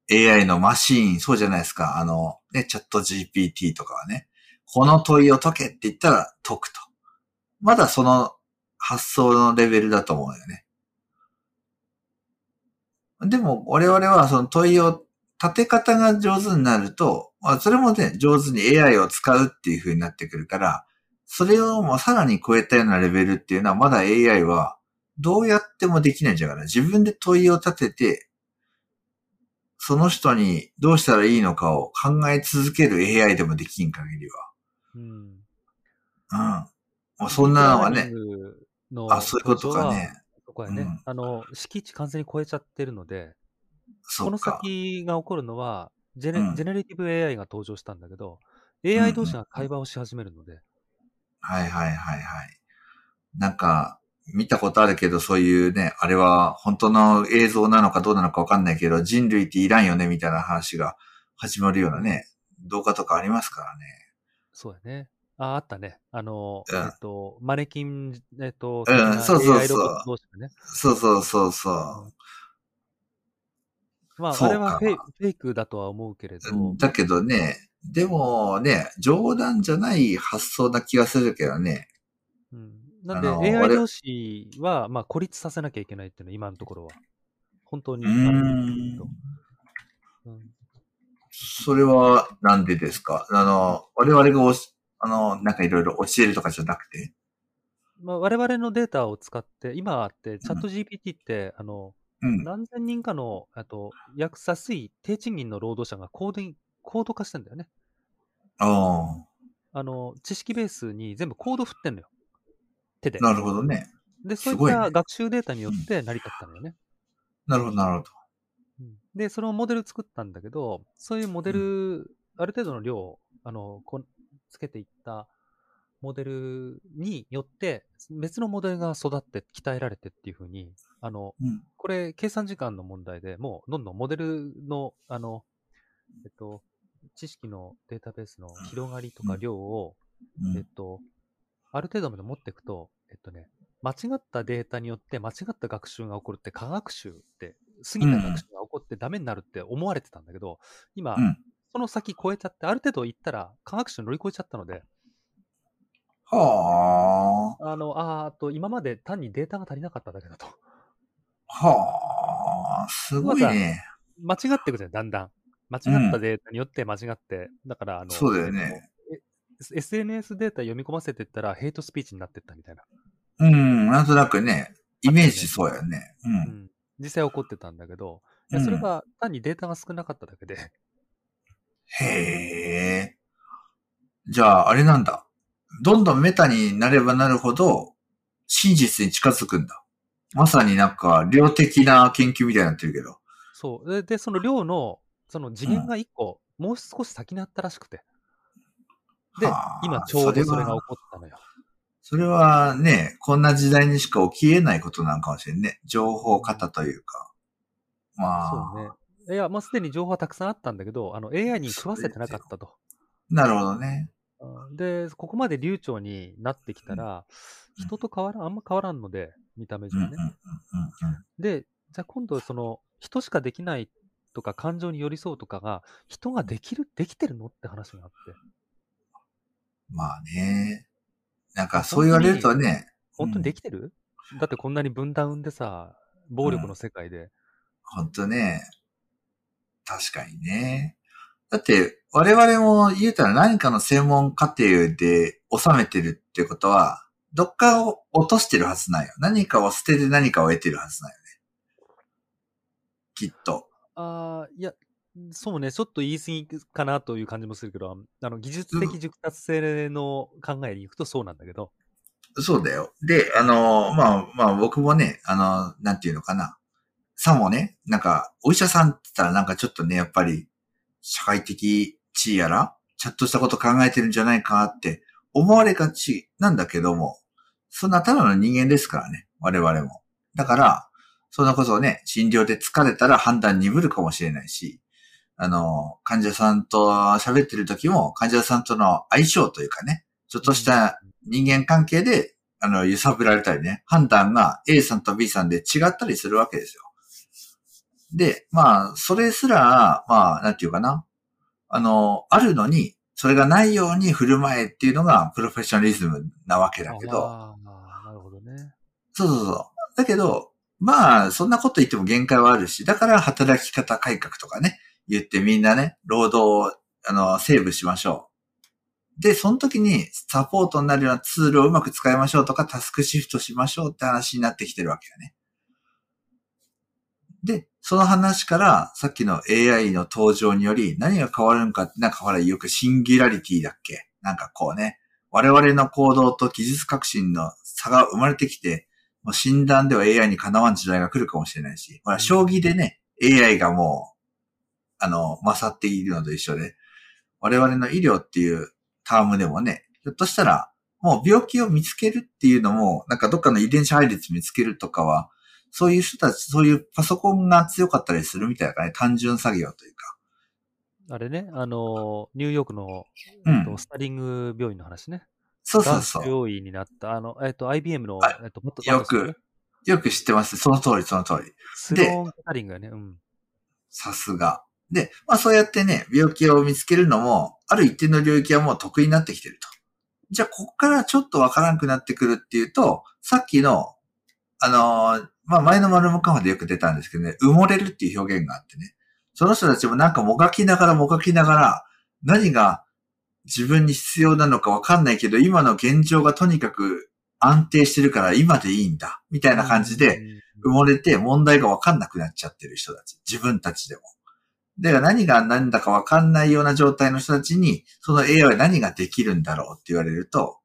AI のマシーン、そうじゃないですか。あの、ね、チャット GPT とかはね、この問いを解けって言ったら解くと。まだその発想のレベルだと思うよね。でも、我々はその問いを立て方が上手になると、まあ、それもね、上手に AI を使うっていう風になってくるから、それをもうさらに超えたようなレベルっていうのは、まだ AI はどうやってもできないんじゃから、自分で問いを立てて、その人にどうしたらいいのかを考え続ける AI でもできん限りはうん。は。うん。そんなのはね、あ、そういうことかね。そこやね、うんあの、敷地完全に超えちゃってるので、この。先が起こるのは、ジェネ,、うんジェネレティブ AI が登場したんだけど、AI 同士が会話をし始めるので、はいはいはいはい。なんか、見たことあるけど、そういうね、あれは本当の映像なのかどうなのかわかんないけど、人類っていらんよねみたいな話が始まるようなね、動画とかありますからね。そうやね。あ、あったね。あの、うんえっと、マネキン、えっと、うんそうそうそうね。そうそうそうそう。まあ、それはフェイクだとは思うけれど、うんだけどね、でもね、冗談じゃない発想な気がするけどね。うん、なんで AI 俺同士は、まあ、孤立させなきゃいけないっていうのは今のところは。本当に。うんそれはなんでですか？あの、我々がおし、あの、なんかいろいろ教えるとかじゃなくて？まあ、我々のデータを使って、今って、チャット GPT って、あの、うん。何千人かの、あと、約安い低賃金の労働者がコードに、コード化してんだよね。ああの、知識ベースに全部コード振ってんのよ。手であ、。なるほどね。で、そういった学習データによって成り立ったのよね。なるほど、なるほど。うんで、そのモデル作ったんだけど、そういうモデル、ある程度の量を、あの、こつけていったモデルによって、別のモデルが育って鍛えられてっていうふうに、あの、うん。これ、計算時間の問題でもう、どんどんモデルの、あの、えっと、知識のデータベースの広がりとか量を、うん。えっと、ある程度まで持っていくと、えっとね、間違ったデータによって間違った学習が起こるって科学習って、過ぎた学習が起こってダメになるって思われてたんだけど、今、うんその先超えちゃって、ある程度行ったら科学習乗り越えちゃったので、はあの、あーあと、今まで単にデータが足りなかっただけだと。あ。はあ。すごいね。間違っていくじゃん、だんだん。間違ったデータによって間違って、だから、あの、そうだよね SNS データ読み込ませていったらヘイトスピーチになってったみたいな。うん。なんとなくね、イメージそうやね。う。うんん。実際起こってたんだけど、いやそれが単にデータが少なかっただけで、へえ。じゃあ、あれなんだ。どんどんメタになればなるほど、真実に近づくんだ。まさになんか、量的な研究みたいになってるけど。そう。で、でその量の、その次元が一個、もう少し先にあったらしくて。ではあ、今ちょうどそれが起こったのよ。それはね、こんな時代にしか起き得ないことなんかもしれんね。情報型というか。まあ、そうね。いや、もうすでに情報はたくさんあったんだけど、あの AI に食わせてなかったと。なるほどね。うんで、ここまで流暢になってきたら、うん人と変わらん、あんま変わらんので、見た目上ね。うんうんうんうんで、じゃあ今度その、人しかできないとか感情に寄り添うとかが、人ができる、できてるのって話があって。まあね。なんかそう言われるとね。本当にでき、きてる、だってこんなに分断でさ、暴力の世界で。本当ね。確かにね。だって、我々も言うたら何かの専門課程で収めてるってことは、どっかを落としてるはずないよ。何かを捨てて何かを得てるはずないよね。きっと。ああ、いや、そうね、ちょっと言い過ぎかなという感じもするけど、あの技術的熟達性の考えに行くとそうなんだけど、そうだよ。で、あの、まあ、まあ僕もね、あの、なんていうのかな。さもね、なんか、お医者さんって言ったらなんかちょっとね、やっぱり、社会的地位やら、ちゃんとしたこと考えてるんじゃないかって思われがちなんだけども、そんなただの人間ですからね、我々も。だから、そんなことをね、診療で疲れたら判断鈍るかもしれないし、あの、患者さんと喋ってる時も、患者さんとの相性というかね、ちょっとした人間関係で、あの、揺さぶられたりね、判断が A さんと B さんで違ったりするわけですよ。で、まあ、それすら、まあ、なんていうかな。あの、あるのに、それがないように振る舞えっていうのがプロフェッショナリズムなわけだけど。ああ、なるほどね。そうそうそう。だけど、まあ、そんなこと言っても限界はあるし、だから働き方改革とかね、言ってみんなね、労働を、あの、セーブしましょう。で、その時にサポートになるようなツールをうまく使いましょうとか、タスクシフトしましょうって話になってきてるわけよね。で、その話から、さっきの AI の登場により何が変わるのかって、なんかほら、よくシンギュラリティだっけ？なんかこうね、我々の行動と技術革新の差が生まれてきて、もう診断では AI にかなわん時代が来るかもしれないし、ほら、将棋でね、AI がもう、あの、勝っているのと一緒で、我々の医療っていうタームでもね、ひょっとしたら、もう病気を見つけるっていうのも、なんかどっかの遺伝子配列見つけるとかは、そういう人たち、そういうパソコンが強かったりするみたいなね、単純作業というか。あれね、あの、ニューヨークの、うん、スタリング病院の話ね。そうそうそう。病院になった、あの、えっ、と、IBM の、えっ、と、よく、よく知ってます。その通り、その通り。スローン・スタリングやね。うん。さすが。で、まあそうやってね、病気を見つけるのも、ある一定の領域はもう得意になってきてると。じゃあ、ここからちょっとわからなくなってくるっていうと、さっきの、あのー、まあ前の丸もカファでよく出たんですけどね、埋もれるっていう表現があってね、その人たちもなんかもがきながらもがきながら、何が自分に必要なのかわかんないけど、今の現状がとにかく安定してるから今でいいんだ、みたいな感じで埋もれて問題がわかんなくなっちゃってる人たち。自分たちでも。で、何が何だかわかんないような状態の人たちに、その AI は何ができるんだろうって言われると、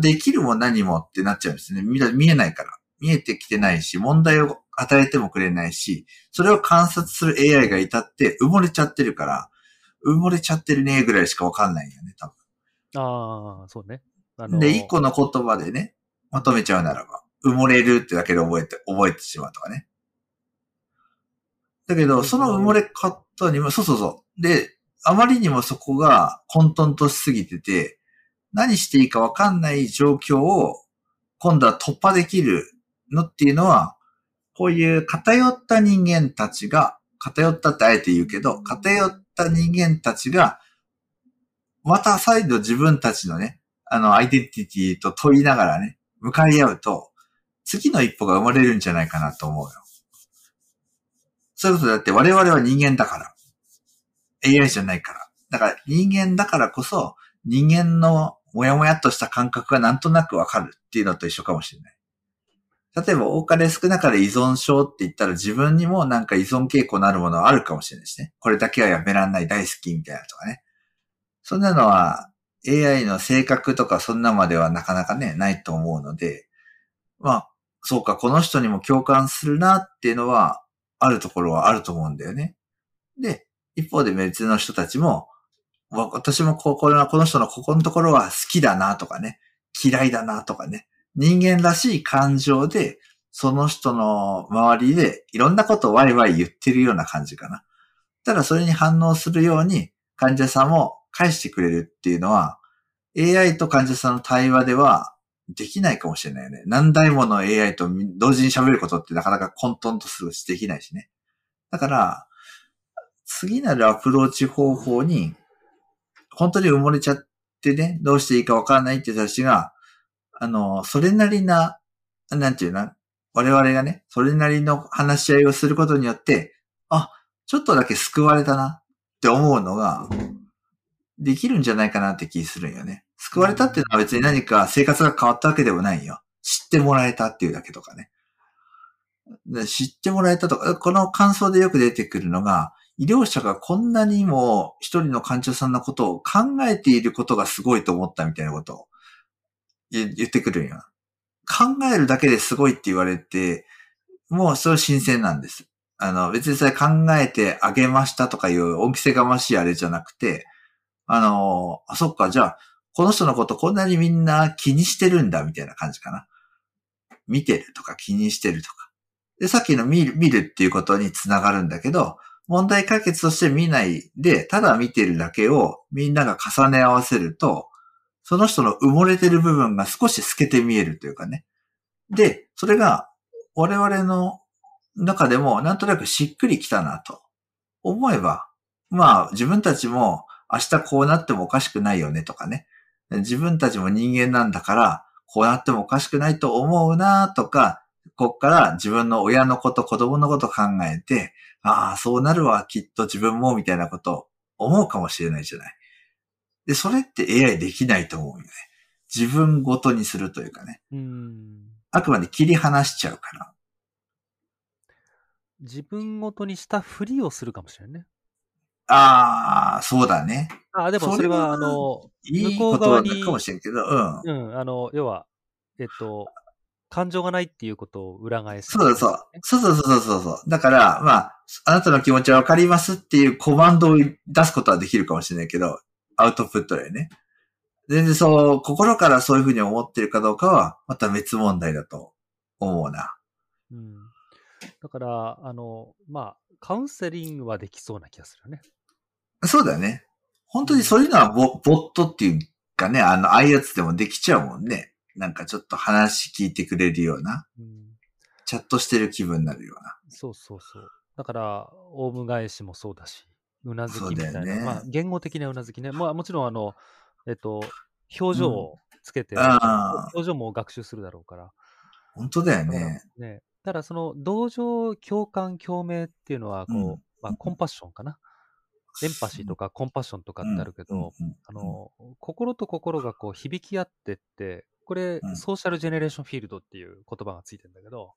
できるも何もってなっちゃうんですね。見えないから。見えてきてないし、問題を与えてもくれないし、それを観察する AI がいたって埋もれちゃってるから、埋もれちゃってるねぐらいしかわかんないよね、多分。ああ、そうね。あのー、で、一個の言葉でね、まとめちゃうならば、埋もれるってだけで覚えて、覚えてしまうとかね。だけど、その埋もれ方にも、そうそうそう。で、あまりにもそこが混沌としすぎてて、何していいかわかんない状況を今度は突破できるのっていうのは、こういう偏った人間たちが、偏ったってあえて言うけど、偏った人間たちが、また再度自分たちのね、あの、アイデンティティと問いながらね、向かい合うと、次の一歩が生まれるんじゃないかなと思うよ。そういうことだって我々は人間だから。AI じゃないから。だから人間だからこそ、人間のもやもやっとした感覚がなんとなくわかるっていうのと一緒かもしれない。例えば多かれ少なかれ依存症って言ったら自分にもなんか依存傾向のあるものはあるかもしれないしね。これだけはやめらんない大好きみたいなとかね。そんなのは AI の性格とかそんなまではなかなかね、ないと思うので、まあ、そうか、この人にも共感するなっていうのはあるところはあると思うんだよね。で、一方で別の人たちも、私もこ、この人のここのところは好きだなとかね、嫌いだなとかね、人間らしい感情で、その人の周りでいろんなことをワイワイ言ってるような感じかな。ただそれに反応するように患者さんも返してくれるっていうのは、AI と患者さんの対話ではできないかもしれないよね。何台もの AI と同時に喋ることってなかなか混沌とするしできないしね。だから、次なるアプローチ方法に、本当に埋もれちゃってね、どうしていいかわからないって人たちが、あの、それなりな、なんていうな、我々がね、それなりの話し合いをすることによって、あ、ちょっとだけ救われたなって思うのが、できるんじゃないかなって気するんよね。救われたっていうのは別に何か生活が変わったわけでもないよ。知ってもらえたっていうだけとかね。知ってもらえたとか、この感想でよく出てくるのが、医療者がこんなにも一人の患者さんのことを考えていることがすごいと思ったみたいなことを言ってくるんよ。考えるだけですごいって言われて、もうそれ新鮮なんです。あの、別にそれ考えてあげましたとかいう恩着せがましいあれじゃなくて、あの、あ、そっか、じゃあ、この人のことこんなにみんな気にしてるんだみたいな感じかな。見てるとか気にしてるとか。で、さっきの見る、見るっていうことにつながるんだけど、問題解決として見ないで、ただ見てるだけをみんなが重ね合わせると、その人の埋もれてる部分が少し透けて見えるというかね。で、それが我々の中でもなんとなくしっくりきたなと思えば、まあ自分たちも明日こうなってもおかしくないよねとかね。自分たちも人間なんだから、こうなってもおかしくないと思うなとか、こっから自分の親のこと、子供のこと考えて、ああ、そうなるわ、きっと自分も、みたいなことを思うかもしれないじゃない。で、それって AI できないと思うよね。自分ごとにするというかね。うんあくまで切り離しちゃうから。自分ごとにしたふりをするかもしれないね。ああ、そうだね。あでもそれは、あの、いいことかもしれんけど、うん。うん、あの、要は、えっと、感情がないっていうことを裏返す、そうそう。そうそうそうそうそう。だから、まあ、あなたの気持ちはわかりますっていうコマンドを出すことはできるかもしれないけど、アウトプットでね。全然そう、心からそういうふうに思ってるかどうかは、また別問題だと思うな。うん。だから、あの、まあ、カウンセリングはできそうな気がするよね。そうだね。本当にそういうのはボボットっていうかね、あの、ああいうやつでもできちゃうもんね。なんかちょっと話聞いてくれるような、うん、チャットしてる気分になるような。そうそうそう。だから、オウム返しもそうだし、うなずきみたいな。ね、まあ、言語的なうなずきね。まあ、もちろん、あの、えっと、表情をつけて、うん、表情も学習するだろうから。本当だよね。ね。ただ、その、同情、共感、共鳴っていうのは、こう、うん、まあ、コンパッションかな。エンパシーとかコンパッションとかってあるけど、あの、心と心がこう響き合ってって、これ、うん、ソーシャルジェネレーションフィールドっていう言葉がついてるんだけど、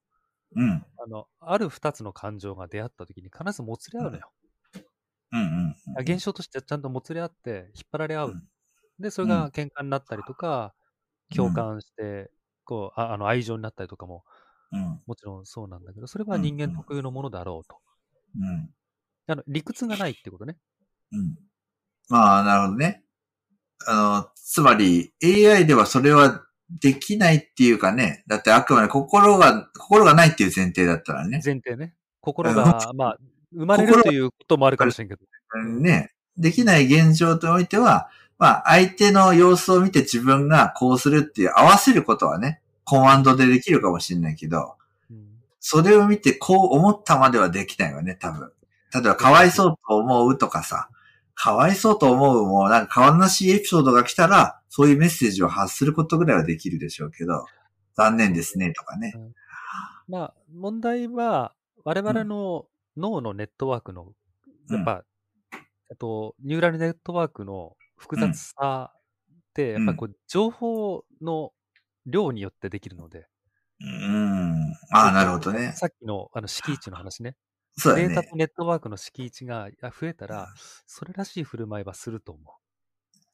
うん。あの、ある二つの感情が出会った時に必ずもつれ合うのよ。うんうんうん、現象としてちゃんともつれ合って、引っ張られ合う。うん、で、それが喧嘩になったりとか、共感して、こうあ、あの、愛情になったりとかも、もちろんそうなんだけど、それは人間特有のものだろうと。うん。あの、理屈がないってことね。うん。まあ、なるほどね。あの、つまり AI ではそれはできないっていうかね、だってあくまで心が、心がないっていう前提だったらね。前提ね。心が、まあ、生まれるということもあるかもしれんけど。ね。できない現状とおいては、まあ、相手の様子を見て自分がこうするっていう合わせることはね、コマンドでできるかもしれないけど、うん、それを見てこう思ったまではできないよね、多分。例えば、かわいそうと思うとかさ、かわいそうと思うも、なんか悲しいエピソードが来たら、そういうメッセージを発することぐらいはできるでしょうけど、残念ですね、とかね。うん、まあ、問題は、我々の脳のネットワークの、やっぱ、うん、と、ニューラルネットワークの複雑さって、やっぱこう、情報の量によってできるので。うん。ああ、なるほどね。さっきの、あの、敷地の話ね。そうだね。データとネットワークの敷地が増えたら、それらしい振る舞いはすると思う。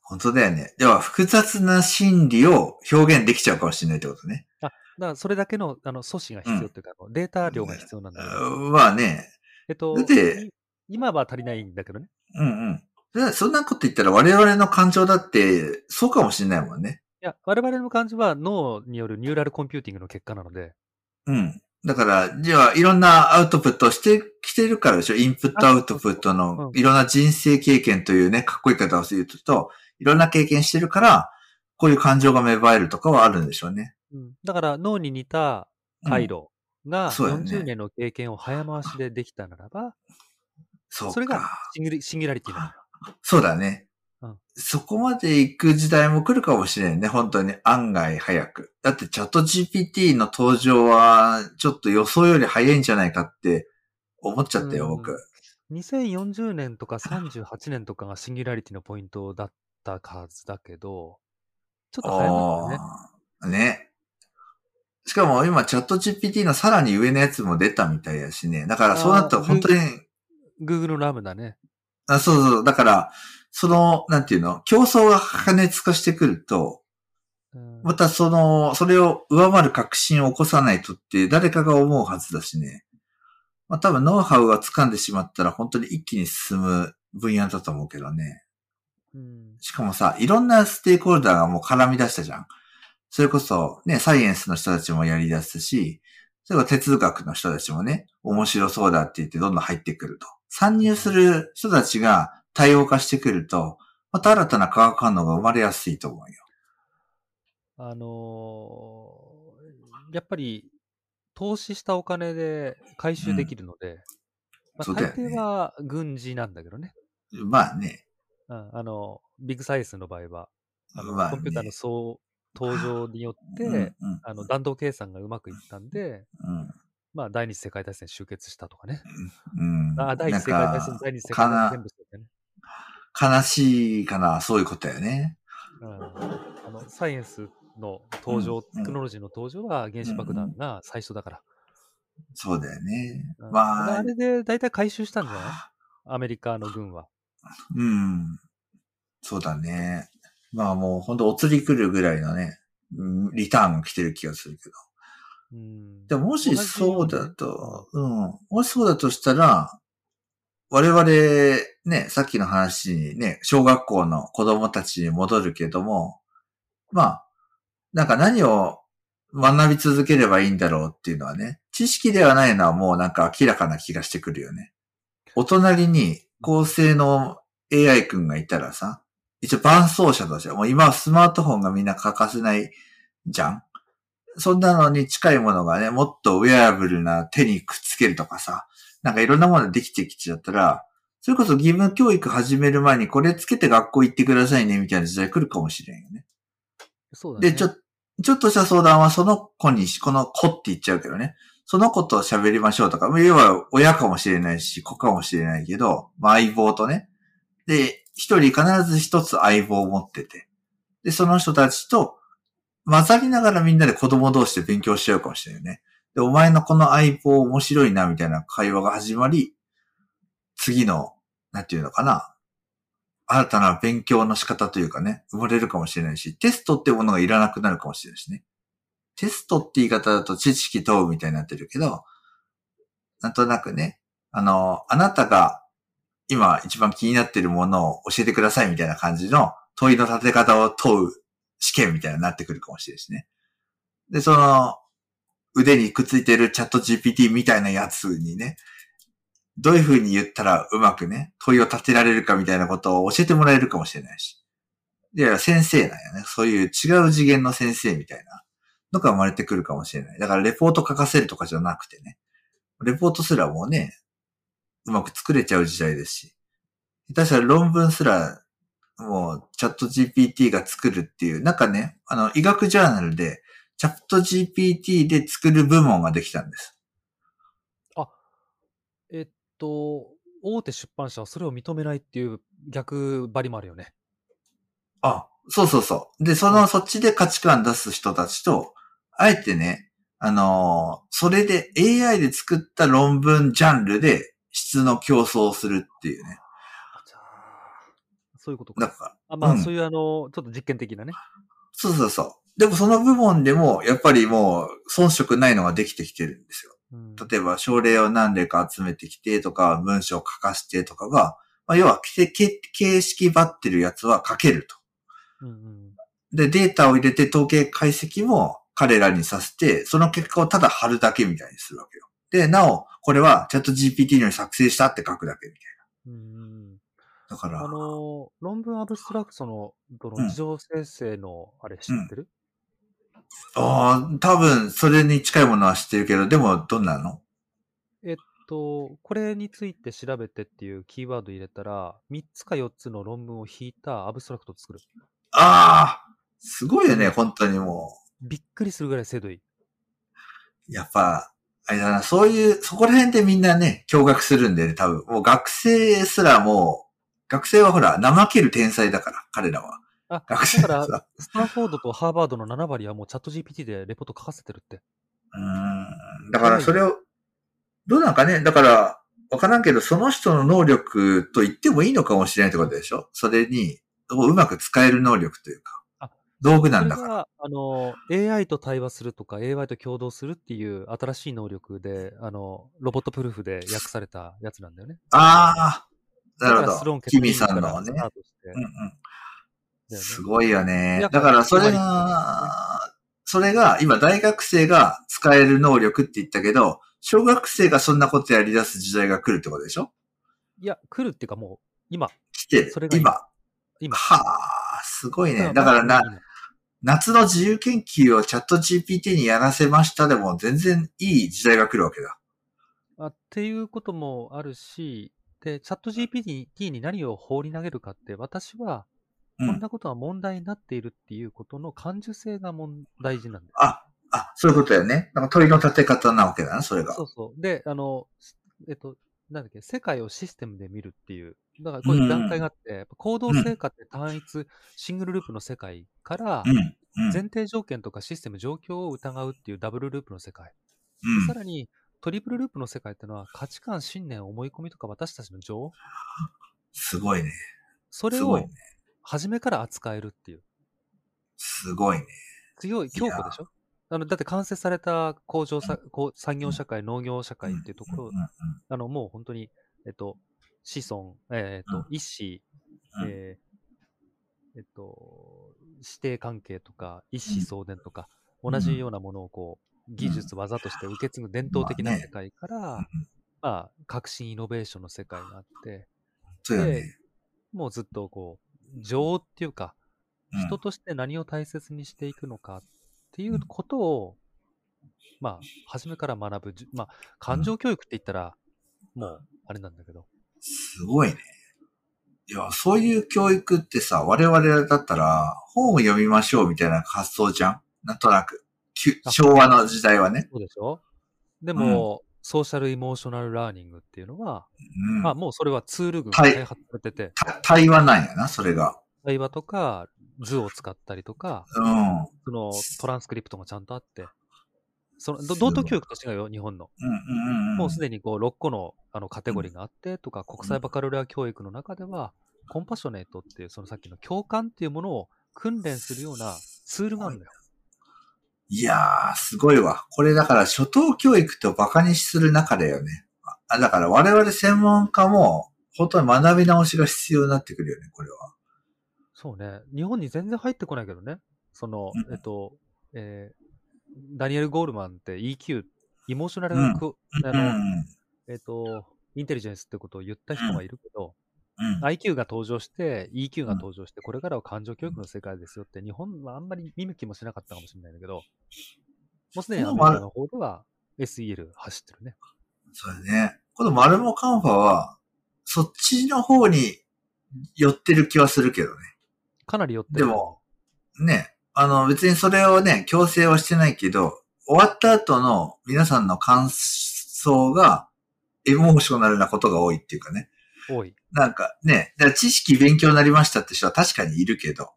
本当だよね。では、複雑な心理を表現できちゃうかもしれないってことね。あ、だからそれだけのあの素子が必要っていうか、うん、データ量が必要なんだけど。まあね。えっと、で、今は足りないんだけどね。うんうん。そんなこと言ったら我々の感情だってそうかもしれないもんね。いや、我々の感情は脳によるニューラルコンピューティングの結果なので。うん。だから、じゃあ、いろんなアウトプットをしてきてるからでしょ？インプットアウトプットの、いろんな人生経験というね、かっこいい方を言うと、いろんな経験してるから、こういう感情が芽生えるとかはあるんでしょうね。うん、だから脳に似た回路が40年の経験を早回しでできたならば、そうそれがシンギュラリティなの。そうだね。そこまで行く時代も来るかもしれんね。本当に案外早く。だってチャット GPT の登場はちょっと予想より早いんじゃないかって思っちゃったよ、僕。2040年とか38年とかがシンギュラリティのポイントだったはずだけど、ちょっと早かったね。ね。しかも今チャット GPT のさらに上のやつも出たみたいやしね。だからそうなったら本当に。Google のラムだね。あそうそう。だから、その、なんていうの、競争が過熱化してくると、またその、それを上回る確信を起こさないとって誰かが思うはずだしね。まあ多分ノウハウが掴んでしまったら本当に一気に進む分野だと思うけどね。うん。しかもさ、いろんなステークホルダーがもう絡み出したじゃん。それこそ、ね、サイエンスの人たちもやり出すし、それから哲学の人たちもね、面白そうだって言ってどんどん入ってくると。参入する人たちが多様化してくると、また新たな化学反応が生まれやすいと思うよ。あのーやっぱり、投資したお金で回収できるので、まあ、大抵は軍事なんだけどね。まあね。うん、あの、ビッグサイエンスの場合は、あのまあねコンピューターの総登場によって、うん、うん、あの弾道計算がうまくいったんで、うん。まあ、第二次世界大戦終結したとかね。うん。あ第一次世界大戦、第二次世界大戦全部そうだよね。悲しいかな、そういうことだよね。うん、あのサイエンスの登場、うんテクノロジーの登場は原子爆弾が最初だから。そうだよね。うんまああ、れで大体回収したんじゃない？アメリカの軍は。うん。そうだね。まあもうほんとお釣り来るぐらいのね、うんリターンが来てる気がするけど。うん、でももしそうだと、うん。もしそうだとしたら、我々、ね、さっきの話にね、小学校の子供たちに戻るけども、まあ、なんか何を学び続ければいいんだろうっていうのはね、知識ではないのはもうなんか明らかな気がしてくるよね。お隣に高性能 AI 君がいたらさ、一応伴走者としては、もう今はスマートフォンがみんな欠かせないじゃんそんなのに近いものがね、もっとウェアブルな手にくっつけるとかさ、なんかいろんなものできてきちゃったら、それこそ義務教育始める前にこれつけて学校行ってくださいね、みたいな時代来るかもしれんよね。そうだね。で、ちょ、ちょっとした相談はその子にし、この子って言っちゃうけどね。その子と喋りましょうとか、要は親かもしれないし、子かもしれないけど、まあ相棒とね。で、一人必ず一つ相棒を持ってて。で、その人たちと混ざりながらみんなで子供同士で勉強しちゃうかもしれないね。で、お前のこの相棒面白いな、みたいな会話が始まり、次の、なんていうのかな。新たな勉強の仕方というかね、生まれるかもしれないし、テストってものがいらなくなるかもしれないしね。テストって言い方だと知識問うみたいになってるけど、なんとなくね、あの、あなたが今一番気になってるものを教えてくださいみたいな感じの問いの立て方を問う試験みたいになってくるかもしれないしね。で、その腕にくっついてるチャット GPT みたいなやつにね、どういう風に言ったらうまくね、問いを立てられるかみたいなことを教えてもらえるかもしれないし。で、先生なんやね。そういう違う次元の先生みたいなのが生まれてくるかもしれない。だからレポート書かせるとかじゃなくてね。レポートすらもうね、うまく作れちゃう時代ですし。下手したら論文すら、もうチャット GPT が作るっていう、なんかね、あの、医学ジャーナルで、チャット GPT で作る部門ができたんです。えっと、大手出版社はそれを認めないっていう逆張りもあるよね。あ、そうそうそう。で、その、そっちで価値観出す人たちと、あえてね、あのーそれで AI で作った論文ジャンルで質の競争をするっていうね。そういうことか。だから、あまあ、うんそういうあの、ちょっと実験的なね。そうそうそう。でもその部門でも、やっぱりもう、遜色ないのができてきてるんですよ。うん例えば、症例を何例か集めてきてとか、文章を書かせてとかが、まあ、要は、形式ばってるやつは書けると。うんうんで、データを入れて統計解析も彼らにさせて、その結果をただ貼るだけみたいにするわけよ。で、なお、これはチャット GPT に作成したって書くだけみたいうんうんな。だから、あの、論文アブストラクトの、どうんの自動生成の、あれ知ってる、ああ、多分それに近いものは知ってるけど、でもどんなの？えっと、これについて調べてっていうキーワード入れたら、3つか4つの論文を引いたアブストラクトを作る。ああ、すごいよね、本当にもびっくりするぐらい精度いい。う。やっぱ、あれだな、そういう、そこら辺でみんなね、驚愕するんでね、多分。もう学生すらもう、学生はほら、怠ける天才だから、彼らは。あ、学生だから、さ。スタンフォードとハーバードの7割はもうチャット GPT でレポート書かせてるって。うーん。だからそれを、どうなんかね、だから、わからんけど、その人の能力と言ってもいいのかもしれないってことでしょ？それに、うまく使える能力というかあ、道具なんだから。あの、AI と対話するとか、AI と共同するっていう新しい能力で、あの、ロボットプルーフで訳されたやつなんだよね。ああ、なるほど。キミさんのねうんうん。ねすごいよね。だかららそれが、それが今大学生が使える能力って言ったけど、小学生がそんなことやり出す時代が来るってことでしょ？いや、来るっていうかもう、今、来てるそれ。が今。今。はあ、すごいね。だからな、今夏の自由研究をチャット GPT にやらせましたでも全然いい時代が来るわけだ。あっていうこともあるし、で、チャット GPT に何を放り投げるかって、私は、うん。こんなことが問題になっているっていうことの感受性がもん大事なんだよ。あ、あ、そういうことだよね。なんか問いの立て方なわけだな、それがそ。うそう。で、あの、えっと、なんだっけ、世界をシステムで見るっていう、だからこういう段階があって、やっぱ行動成果って単一、シングルループの世界からう、ん。うん。前提条件とかシステム、状況を疑うっていうダブルループの世界。うんさらに、トリプルループの世界っていうのは価値観、信念、思い込みとか私たちの情すごいね。それを。初めから扱えるっていう。すごいね。強い強固でしょ？あのだって完成された工場さ、こう産業社会、農業社会っていうところ、あのもう本当に、えっと、子孫、えっとうん、一子、うん。えーえっと、指定関係とか、一子相伝とか、同じようなものをこう、技術、技として受け継ぐ伝統的な世界から、まあ、革新イノベーションの世界があって、で。もうずっとこう、情っていうか、うん。人として何を大切にしていくのかっていうことを、まあ、初めから学ぶじ。まあ、感情教育って言ったら、もう、あれなんだけど。すごいね。いや、そういう教育ってさ、我々だったら、本を読みましょうみたいな発想じゃん？なんとなく。昭和の時代はね。そうでしょ？でも、ソーシャルイモーショナルラーニングっていうのは、うんまあ、もうそれはツール群がはい開発されてて、た対話なんやな、それが。対話とか図を使ったりとか、うん。そのトランスクリプトもちゃんとあって、その道徳教育と違うよ、日本の。うんうんうん。もうすでにこう6個のあのカテゴリーがあってとか、国際バカロレア教育の中では、コンパッショネートっていう、そのさっきの共感っていうものを訓練するようなツールがあるんだよ。いやー、すごいわ。これだから初等教育と馬鹿にする中だよね。あだから我々専門家も、本当に学び直しが必要になってくるよね、これは。そうね。日本に全然入ってこないけどね。そのう、んえっと、えーダニエル・ゴールマンって EQ、イモーショナルうんク、あうの、ん。えっと、インテリジェンスってことを言った人がいるけど、うん。IQ が登場して、EQ が登場して、これからは感情教育の世界ですよって、日本はあんまり見向きもしなかったかもしれないんだけど、もうすでにアメリカの方では SEL 走ってるね。そうだね。このマルモカンファは、そっちの方に寄ってる気はするけどね。かなり寄ってる。でも、ね、あの別にそれをね、強制はしてないけど、終わった後の皆さんの感想がエモーショナルなことが多いっていうかね。多い。なんかね、だから知識勉強になりましたって人は確かにいるけど、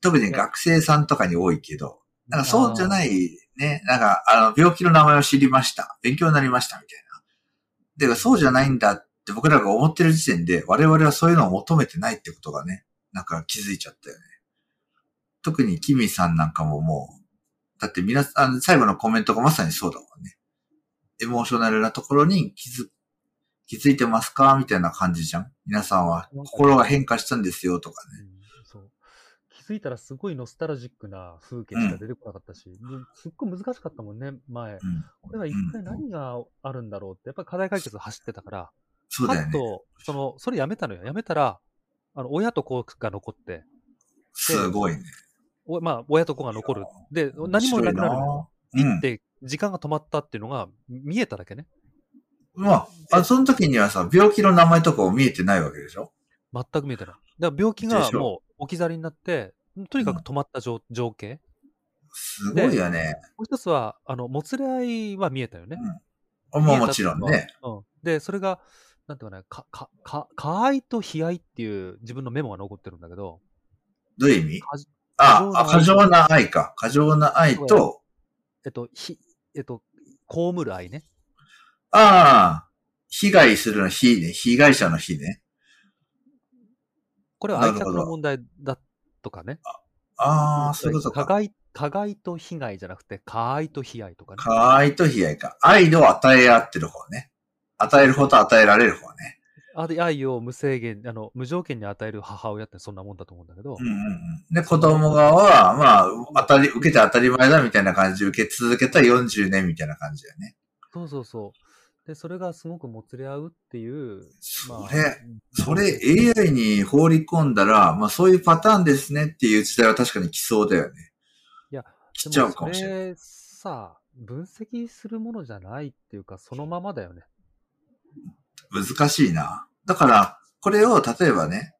特に学生さんとかに多いけど、なんかそうじゃないいね、なんかあの病気の名前を知りました。勉強になりましたみたいな。で、そうじゃないんだって僕らが思ってる時点で我々はそういうのを求めてないってことがね、なんか気づいちゃったよね。特にキミさんなんかももう、だって皆さん、あの最後のコメントがまさにそうだもんね。エモーショナルなところに気づ、気づいてますかみたいな感じじゃん皆さんは心が変化したんですよとかね。気づいたらすごいノスタルジックな風景しか出てこなかったし、ですっごい難しかったもんね、前。うん。これは一体何があるんだろうって、やっぱり課題解決走ってたから、そうだよね。パッと、その、それやめたのよ。やめたら、あの、親と子が残って、すごいね。おまあ、親と子が残る。で、何もなくなる行って、時間が止まったっていうのが見えただけね。うん。まあ、あ、その時にはさ、病気の名前とかも見えてないわけでしょ？全く見えてない。だから病気がもう置き去りになって、とにかく止まった情,、情景。すごいよね。もう一つは、あの、もつれ合いは見えたよね。あまあもちろんね。うん。で、それが、なんていうかね、か、か、か、可愛と悲哀っていう自分のメモが残ってるんだけど、どういう意味？あ、あ過剰な愛か。過剰な愛と、えっと、ひ、えっと、被る愛ね。ああ、被害するの被ね。被害者の被ね。これは愛着の問題だとかね。ああ、そういうことか。加害、加害と被害じゃなくて、可愛と悲哀とかね。可愛いと悲哀か。愛を与え合ってる方ね。与える方と与えられる方ね。愛愛を無制限、あの、無条件に与える母親ってそんなもんだと思うんだけど、うんうんうん。で、子供側は、まあ、当たり、受けて当たり前だみたいな感じで受け続けた40年みたいな感じだよね。そうそうそう。で、それがすごくもつれ合うっていう、それ、それ AI に放り込んだら、まあそういうパターンですねっていう時代は確かに来そうだよね。いや、来ちゃうかもしれない。さ、分析するものじゃないっていうか、そのままだよね。難しいな。だから、これを例えばね、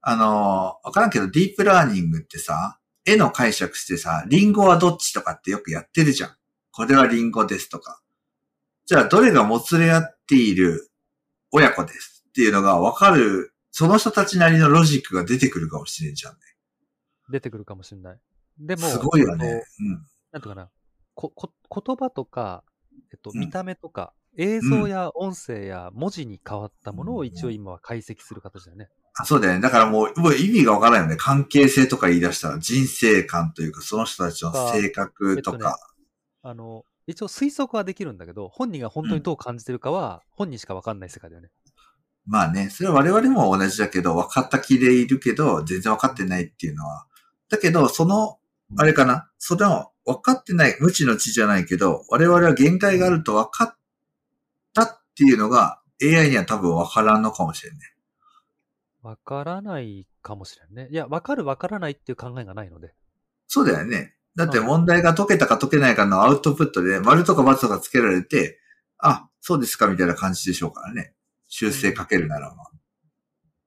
あのーわからんけど、ディープラーニングってさ、絵の解釈してさ、リンゴはどっちとかってよくやってるじゃん。これはリンゴですとか。じゃあ、どれがもつれ合っている親子ですっていうのがわかる、その人たちなりのロジックが出てくるかもしれんじゃんね。出てくるかもしれない。でも、すごいよねえっと。なんていうかな、こ、こ、言葉とか、えっと、うん見た目とか、映像や音声や文字に変わったものを一応今は解析する形だよね。あそうだよね。だからもう、もう意味がわからないよね。関係性とか言い出したら、人生観というか、その人たちの性格とえっか。あの、一応推測はできるんだけど、本人が本当にどう感じてるかは、本人しかわかんない世界だよね。まあね、それは我々も同じだけど、分かった気でいるけど、全然分かってないっていうのは。だけど、その、あれかな、その、分かってない、無知の知じゃないけど、我々は限界があると分かったっていうのが、AI には多分分からんのかもしれない。わからないかもしれんね。いや、わかるわからないっていう考えがないので。そうだよね。だって問題が解けたか解けないかのアウトプットで、丸とか×とかつけられて、あ、そうですかみたいな感じでしょうからね。修正かけるならば。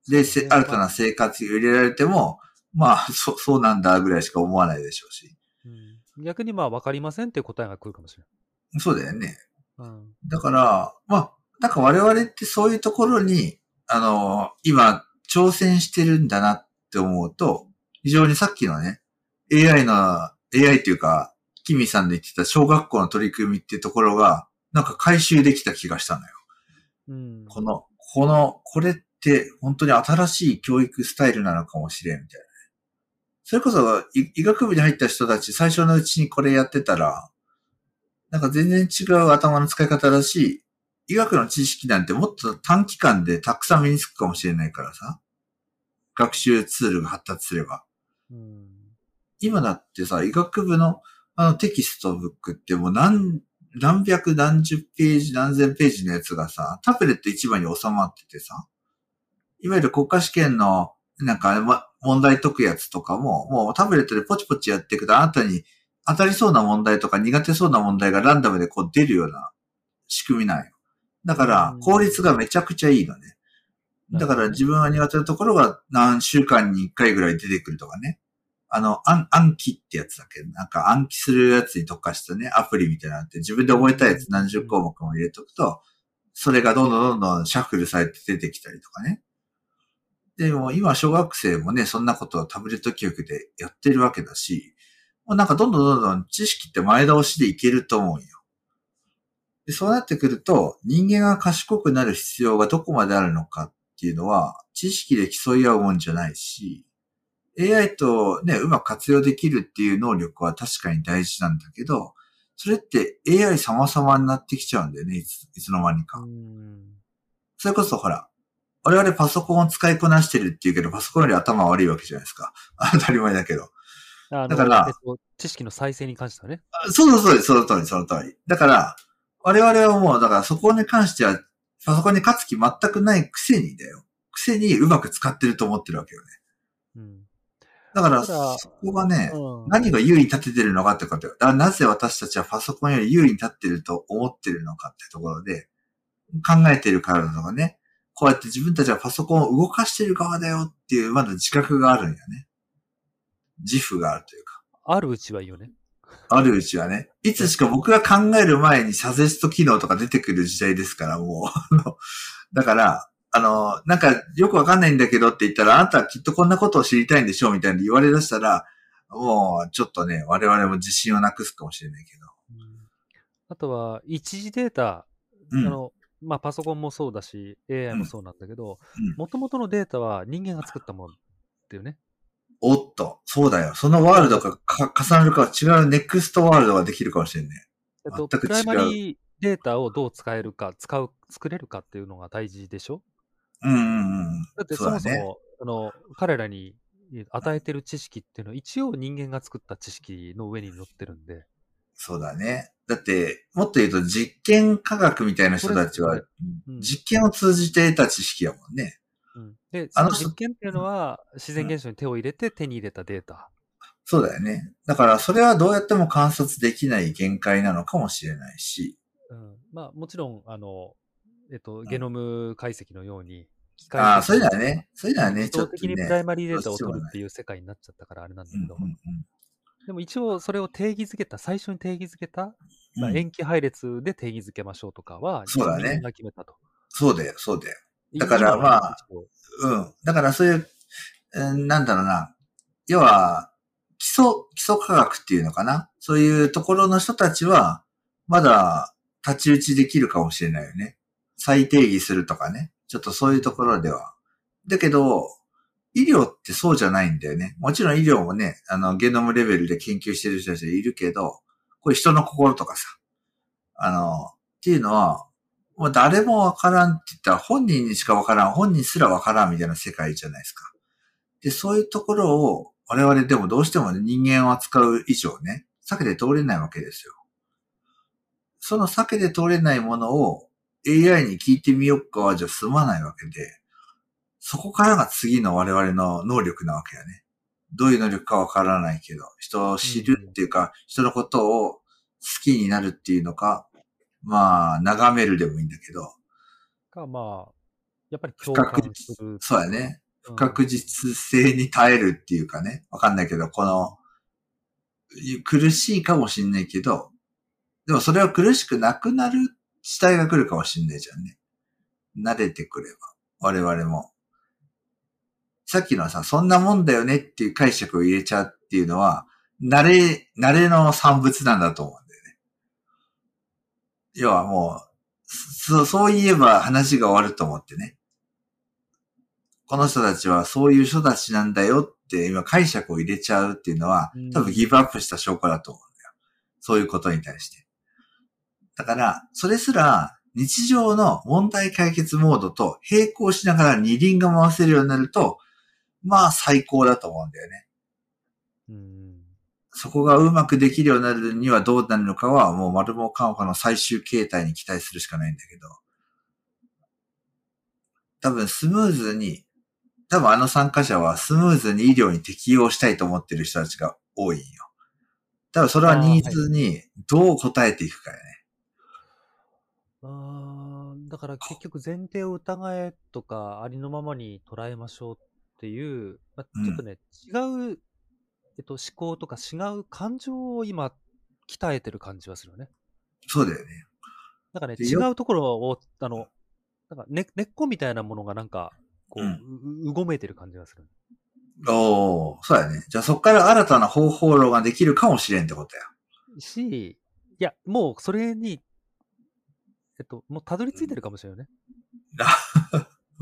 で、せ新たな生活を入れられても、まあ、そ、そうなんだぐらいしか思わないでしょうし。うん、逆にまあ、わかりませんって答えが来るかもしれそうだよね。ない。うん。だから、まあ、なんか我々ってそういうところに、あの、今、挑戦してるんだなって思うと、非常にさっきのね、AI の、AI っていうか、キミさんで言ってた小学校の取り組みっていうところが、なんか回収できた気がしたのよ。うん。この、この、これって本当に新しい教育スタイルなのかもしれんみたいなね。それこそ医医学部に入った人たち最初のうちにこれやってたら、なんか全然違う頭の使い方だし、医学の知識なんてもっと短期間でたくさん身につくかもしれないからさ。学習ツールが発達すれば。うん。今だってさ、医学部のあのテキストブックってもう何、何百何十ページ何千ページのやつがさ、タブレット一枚に収まっててさ、いわゆる国家試験のなんか、ま、問題解くやつとかも、もうタブレットでポチポチやっていくとあなたに当たりそうな問題とか苦手そうな問題がランダムでこう出るような仕組みなんよ。だからうん効率がめちゃくちゃいいのね。だから自分が苦手なところが何週間に1回ぐらい出てくるとかね。あの、暗暗記ってやつだっけ？ど、なんか暗記するやつに特化したね、アプリみたいなのあって、自分で覚えたやつ何十項目も入れとくと、それがどんどんどんどんシャッフルされて出てきたりとかね。でも今小学生もね、そんなことをタブレット教育でやってるわけだし、もうなんかどんどんどんどん知識って前倒しでいけると思うよ。でそうなってくると、人間が賢くなる必要がどこまであるのかっていうのは、知識で競い合うもんじゃないし、AI とね、うまく活用できるっていう能力は確かに大事なんだけど、それって AI 様々になってきちゃうんだよね、いついつの間にか。うん。それこそほら、我々パソコンを使いこなしてるっていうけど、パソコンより頭悪いわけじゃないですか。当たり前だけど。だからえっと、知識の再生に関してはね。あそうそうそうその通り、その通り。だから、我々はもう、だからそこに関しては、パソコンに勝つ気全くないくせにだよ。くせにうまく使ってると思ってるわけよね。うん。だから、そこがね、うん何が優位に立ててるのかってことよ。だからなぜ私たちはパソコンより優位に立ってると思ってるのかってところで、考えてるからとかね、こうやって自分たちはパソコンを動かしてる側だよっていう、まだ自覚があるんよね。自負があるというか。あるうちはいいよね。あるうちはね。いつしか僕が考える前にサジェスト機能とか出てくる時代ですから、もう。だから、あの、なんかよくわかんないんだけどって言ったら、あなたはきっとこんなことを知りたいんでしょうみたいに言われ出したら、もうちょっとね、我々も自信をなくすかもしれないけど。あとは、一時データ、うん。あの、まあ、パソコンもそうだし、AI もそうなんだけどうん、もともとのデータは人間が作ったものっていうね。おっと、そうだよ。そのワールドがか重なるかは違うネクストワールドができるかもしれんね。えっと、全く違うプライマリーデータをどう使えるか、使う、作れるかっていうのが大事でしょ？うんうんうん。だってそもそも、あの、彼らに与えてる知識っていうのは一応人間が作った知識の上に乗ってるんで。そうだね。だって、もっと言うと実験科学みたいな人たちは実験を通じて得た知識やもんね。うん、で、そのあの人実験っていうのは自然現象に手を入れて手に入れたデータ。そうだよね。だから、それはどうやっても観察できない限界なのかもしれないし。うん、まあもちろん、あの、えっと、ゲノム解析のように、機械ああ、そういうのはね、そういうのはね、ちょっとね。的にプライマリーデータを取るっていう世界になっちゃったからあれなんだけど、うんうんでも一応それを定義づけた、最初に定義づけた、まあ、うんうん塩基配列で定義づけましょうとかは、そうだね決めたと。そうだよ、そうだよ。だからまあ、うん。だからそういう、うんなんだろうな。要は、基礎、基礎科学っていうのかな？そういうところの人たちは、まだ太刀打ちできるかもしれないよね。再定義するとかね。ちょっとそういうところでは。だけど、医療ってそうじゃないんだよね。もちろん医療もね、あの、ゲノムレベルで研究してる人たちいるけど、これ人の心とかさ、あの、っていうのは、もう誰もわからんって言ったら本人にしかわからん、本人すらわからんみたいな世界じゃないですか。で、そういうところを我々でもどうしても人間を扱う以上ね、避けて通れないわけですよ。その避けて通れないものを AI に聞いてみようかはじゃ済まないわけで、そこからが次の我々の能力なわけよね。どういう能力かわからないけど、人を知るっていうか、人のことを好きになるっていうのか、まあ、眺めるでもいいんだけど、か、まあ、やっぱり共不確感する。そうやね。うん不確実性に耐えるっていうかね。わかんないけど、この、苦しいかもしんないけど、でもそれは苦しくなくなる時代が来るかもしんないじゃんね。慣れてくれば。我々も。さっきのさ、そんなもんだよねっていう解釈を入れちゃうっていうのは、慣れ、慣れの産物なんだと思う。要はもう、そう、そう言えば話が終わると思ってね。この人たちはそういう人たちなんだよって今解釈を入れちゃうっていうのはうん、多分ギブアップした証拠だと思うんだよ。そういうことに対して。だから、それすら日常の問題解決モードと並行しながら二輪が回せるようになると、まあ最高だと思うんだよね。うん。そこがうまくできるようになるにはどうなるのかは、もう丸もカンファの最終形態に期待するしかないんだけど、多分スムーズに、多分あの参加者はスムーズに医療に適用したいと思ってる人たちが多いんよ。多分それはニーズにどう応えていくかやね。あーだから結局前提を疑えとかありのままに捉えましょうっていう、まあ、うんちょっとね、違う、えっと、思考とか違う感情を今鍛えてる感じはするよね。そうだよね。なんかね、違うところを、あの、なんか根根っこみたいなものがなんか、こう、うんううごめいてる感じがする。おー、そうやね。じゃあそこから新たな方法論ができるかもしれんってことや。し、いや、もうそれに、えっと、もうたどり着いてるかもしれないよね。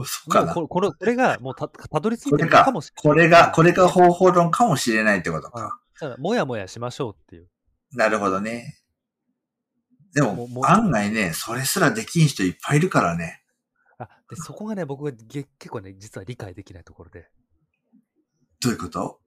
そうかな？もうここのこれがもうたたどり着いてるかもしれない。これが、これが方法論かもしれないってことか。だから、もやもやしましょうっていう。なるほどね。でもも案外ね、それすらできん人いっぱいいるからね。あ、で、そこがね、僕がげ結構ね、実は理解できないところで。どういうこと？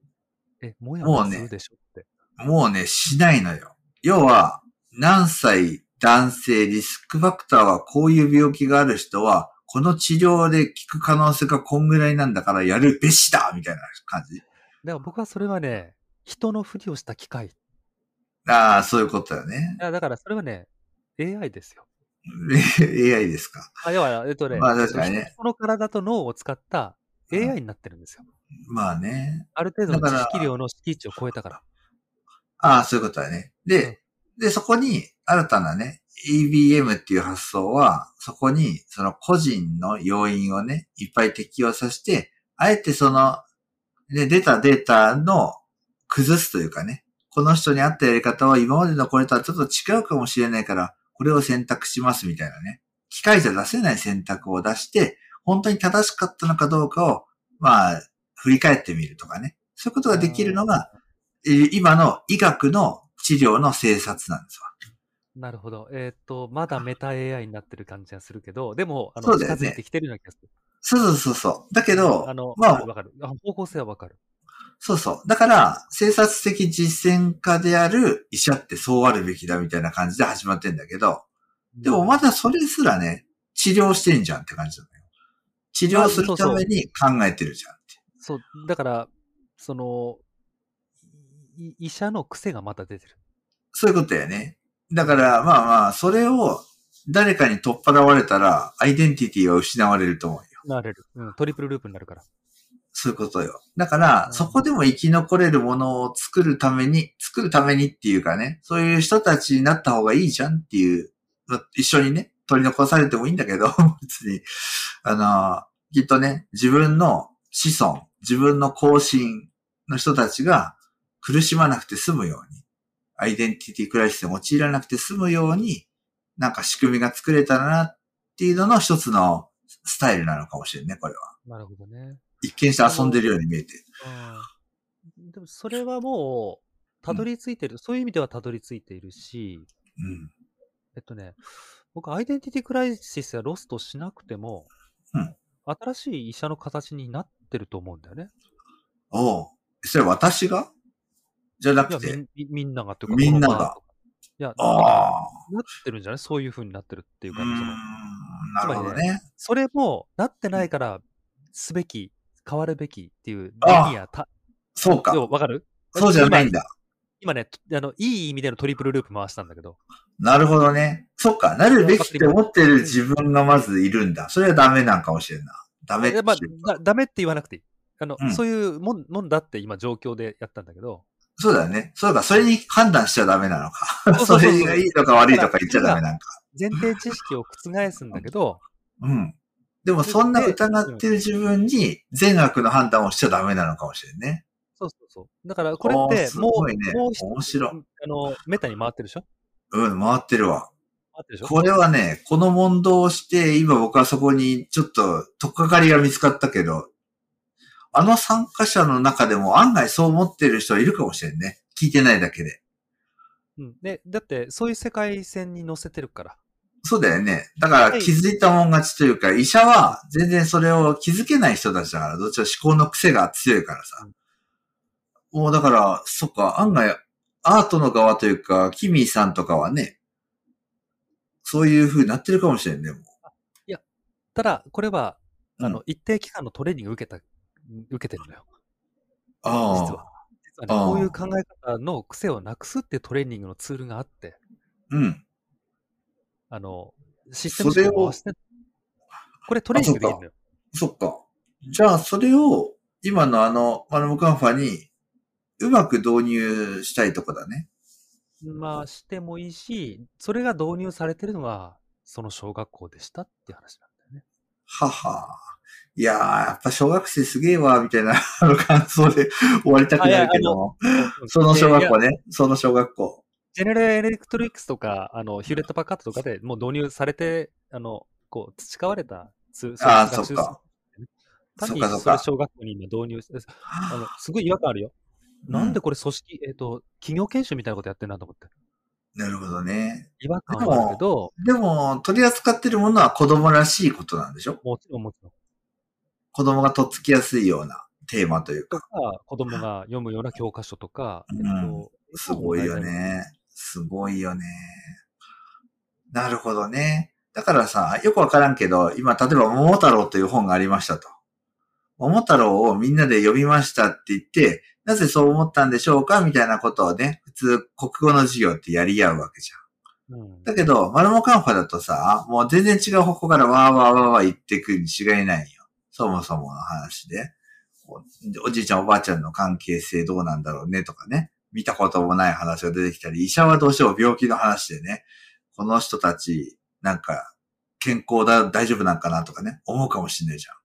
え、もやもやするでしょって。もうね、しないのよ。要は、何歳男性リスクファクターはこういう病気がある人は、この治療で効く可能性がこんぐらいなんだからやるべしだみたいな感じ？だから僕はそれはね、人のふりをした機械。いああ、そういうことだよね。やだからそれはね、AI ですよ。AI ですか？あ要は、えっとね、まあ確かにね人の体と脳を使った AI になってるんですよ。まあね。ある程度の知識量の敷地を超えたから。ああ、そういうことだね。で、で、そこに新たなね、EBM っていう発想は、そこにその個人の要因をね、いっぱい適用させて、あえてその、ね、出たデータの崩すというかね、この人に合ったやり方は今までのこれとはちょっと違うかもしれないから、これを選択しますみたいなね。機械じゃ出せない選択を出して、本当に正しかったのかどうかを、まあ、振り返ってみるとかね。そういうことができるのが、えー今の医学の治療の政策なんですわ。なるほど。えーっと、まだメタ AI になってる感じがするけど、でも、あの、そうだよね近づいてきてるような気がする。そうそうそうそう。だけどあ、の、まあわかる。あ方向性はわかる。そうそう。だから、生殺的実践家である医者ってそうあるべきだみたいな感じで始まってんだけど、でもまだそれすらね、治療してんじゃんって感じなのよ。治療するために考えてるじゃんって。そう、だから、その、い医者の癖がまた出てる。そういうことやね。だから、まあまあ、それを誰かに取っ払われたら、アイデンティティは失われると思うよ。なれる。うん、トリプルループになるから。そういうことよ。だから、うんそこでも生き残れるものを作るために、作るためにっていうかね、そういう人たちになった方がいいじゃんっていう、ま一緒にね、取り残されてもいいんだけど、別に、あの、きっとね、自分の子孫、自分の後進の人たちが苦しまなくて済むように、アイデンティティクライシスに陥らなくて済むように、なんか仕組みが作れたらなっていうのの一つのスタイルなのかもしれんね、これは。なるほどね。一見して遊んでるように見えて。うん。でも、それはもう、たどり着いてる、そういう意味ではたどり着いているし、うん。えっとね、僕、アイデンティティクライシスやロストしなくても、うん新しい医者の形になってると思うんだよね。おうそれ私が？じゃなくて。みんみんながというか、みんながいや、ああ。なってるんじゃない？そういう風になってるっていうか、うーんそのなるほどね。それも、なってないから、すべき、変わるべきっていう、ニア、た、そうか。わかる？そうじゃないんだ。今ね、あの、いい意味でのトリプルループ回したんだけど、なるほどね。そっか。なるべきって思ってる自分がまずいるんだ。それはダメなんかもしれんな。ダメってえまあダメって言わなくていい。あの、うんそういうもんもんだって今状況でやったんだけど、そうだよね。そうか。それに判断しちゃダメなのか。それがいいとか悪いとか言っちゃダメなんか。前提知識を覆すんだけど、うん。でもそんな疑ってる自分に善悪の判断をしちゃダメなのかもしれんね。そうそうそう。だからこれって、もう、すごいねもう面白いあの、メタに回ってるでしょ？うん、回ってるわ。回ってるでしょ？これはね、この問答をして、今僕はそこにちょっと、とっかかりが見つかったけど、あの参加者の中でも案外そう思ってる人いるかもしれんね。聞いてないだけで。うん。で、だって、そういう世界線に乗せてるから。そうだよね。だから気づいたもん勝ちというか、医者は全然それを気づけない人たちだから、どっちら思考の癖が強いからさ。もうだから、そっか、案外、アートの側というか、キミーさんとかはね、そういう風になってるかもしれんね、もう。ただ、これは、あの、うん一定期間のトレーニング受けた、受けてるのよ。ああ。実は。実はね、こういう考え方の癖をなくすってトレーニングのツールがあって、うん。あの、システム思考をこれトレーニングできるのよ。そっか。じゃあ、それを、今のあの、マルモカンファに、うまく導入したいとこだね。まあ、してもいいし、それが導入されてるのが、その小学校でしたって話なんだよね。ははいやー、やっぱ小学生すげえわ、みたいな あの感想で終わりたくなるけども。その小学校ね。ね。その小学校。ジェネラルエレクトリックスとか、あの、ヒューレットパッカートとかでもう導入されて、あの、こう、培われたああ、そっか。単にそれ小学校に今導入して、あの、すごい違和感あるよ。なんでこれ組織、えっ、と、企業研修みたいなことやってんなと思って。なるほどね。違和感はあるけど、でも、取り扱ってるものは子供らしいことなんでしょ？もちろんもちろん。子供がとっつきやすいようなテーマというか。子供が読むような教科書とか、うんえっと、すごいよ。ね。すごいよね。なるほどね。だからさ、よくわからんけど、今、例えば、桃太郎という本がありましたと。桃太郎をみんなで読みましたって言って、なぜそう思ったんでしょうかみたいなことをね、普通、国語の授業ってやり合うわけじゃん。うん。だけど、マルモカンファだとさ、もう全然違う方向からわーわーわーわー言っていくに違いないよ。そもそもの話で。おじいちゃんおばあちゃんの関係性どうなんだろうねとかね。見たこともない話が出てきたり、医者はどうしても病気の話でね、この人たち、なんか、健康だ、大丈夫なんかなとかね、思うかもしれないじゃん。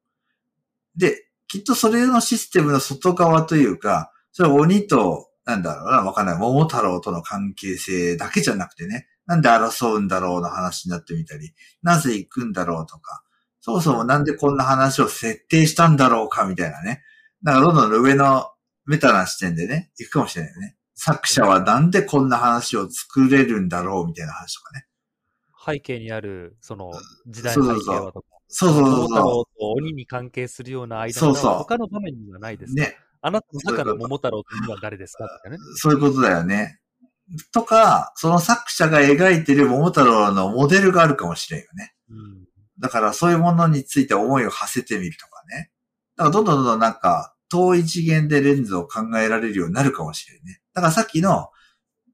で、きっとそれのシステムの外側というか、それは鬼と、なんだろうな、わかんない。桃太郎との関係性だけじゃなくてね、なんで争うんだろうの話になってみたり、なぜ行くんだろうとか、そもそもなんでこんな話を設定したんだろうかみたいなね。なんかどんどん上のメタな視点でね、行くかもしれないよね。作者はなんでこんな話を作れるんだろうみたいな話とかね。背景にある、その、時代背景はとか。そうそうそう桃太郎そと鬼に関係するような間柄そうそうは他の場面にはないでう。す。ね。あなたの中の桃太郎と鬼は誰ですかとかね。そういうことだよね。とか、その作者が描いてる桃太郎のモデルがあるかもしれんよね。うん。だからそういうものについて思いを馳せてみるとかね。だからどんどんどんどんなんか、遠い次元でレンズを考えられるようになるかもしれんね。だからさっきの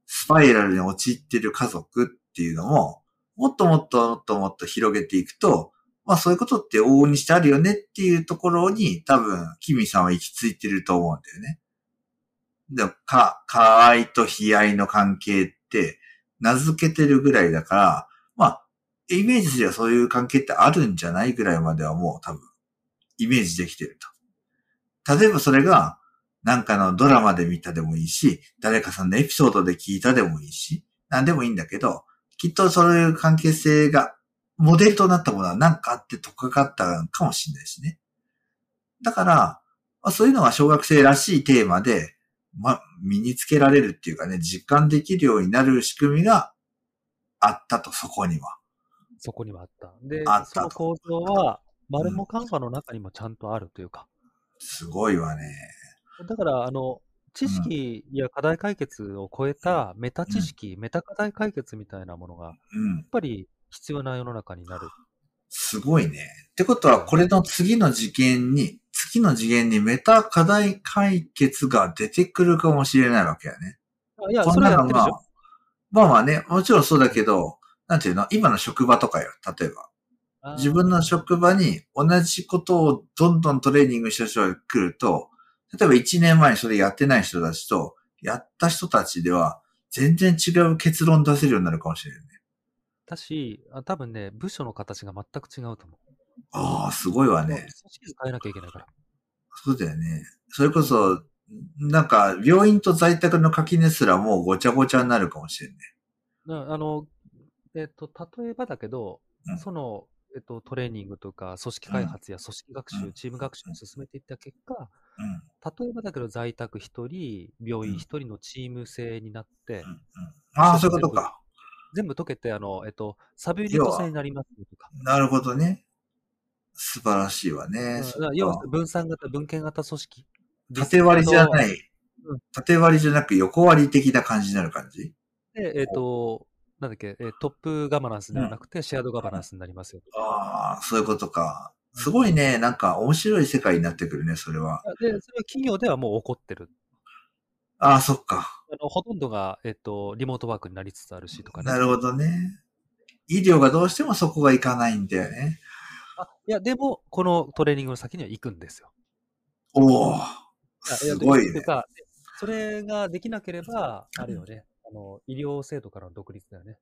スパイラルに陥ってる家族っていうのも、もっともっともっともっと広げていくと、まあそういうことって往々にしてあるよねっていうところに多分、キミさんは行き着いてると思うんだよね。でも、か、か愛と悲愛の関係って名付けてるぐらいだから、イメージではそういう関係ってあるんじゃないぐらいまではもう多分、イメージできてると。例えばそれが、なんかのドラマで見たでもいいし、誰かさんのエピソードで聞いたでもいいし、なんでもいいんだけど、きっとそういう関係性が、モデルとなったものは何かあってとっかかったかもしれないしね。だから、まそういうのが小学生らしいテーマで、ま、身につけられるっていうかね、実感できるようになる仕組みがあったと、そこには。そこにはあった。でその構造は、マルモカンファの中にもちゃんとあるというか。すごいわね。だから、あの、知識や課題解決を超えたメタ知識、メタ課題解決みたいなものが、やうんっ。ぱり必要な世の中になる。すごいね。ってことは、これの次の次元に、次の次元にメタ課題解決が出てくるかもしれないわけやね。あいや、こそれはやってるでしょ。、まあまあね、もちろんそうだけど、なんていうの？今の職場とかよ、例えば。自分の職場に同じことをどんどんトレーニングした人が来ると、例えば1年前にそれやってない人たちと、やった人たちでは、全然違う結論出せるようになるかもしれないね。だし、あ多分ね、部署の形が全く違うと思う。ああ、すごいわね。組織図変えなきゃいけないから。そうだよね。それこそ、なんか、病院と在宅の垣根すらもうごちゃごちゃになるかもしれ。なあの、えっと、例えばだけど、うんその、えっと、トレーニングとか、組織開発や組織学習、うんチーム学習を進めていった結果、うん。例えばだけど、在宅一人、病院一人のチーム制になって、ああ、そういうことか。全部解けて、あの、えっと、サブユニット制になりますとか。なるほどね。素晴らしいわね。要は分散型、分権型組織。縦割りじゃなで。いうん。縦割りじゃなく横割り的な感じになる感じ？えっと、なんだっけ、えートップガバナンスではなくて、シェアドガバナンスになりますよ。ああ、そういうことか。すごいね。なんか面白い世界になってくるね、それは。で、それは企業ではもう起こってる。ああ、そっか。あのほとんどが、えっと、リモートワークになりつつあるしとかね。なるほどね。医療がどうしてもそこがいかないんだよね。あいや、でも、このトレーニングの先には行くんですよ。おお、あすごいねそれができなければ、あれよね、あの、医療制度からの独立だよね。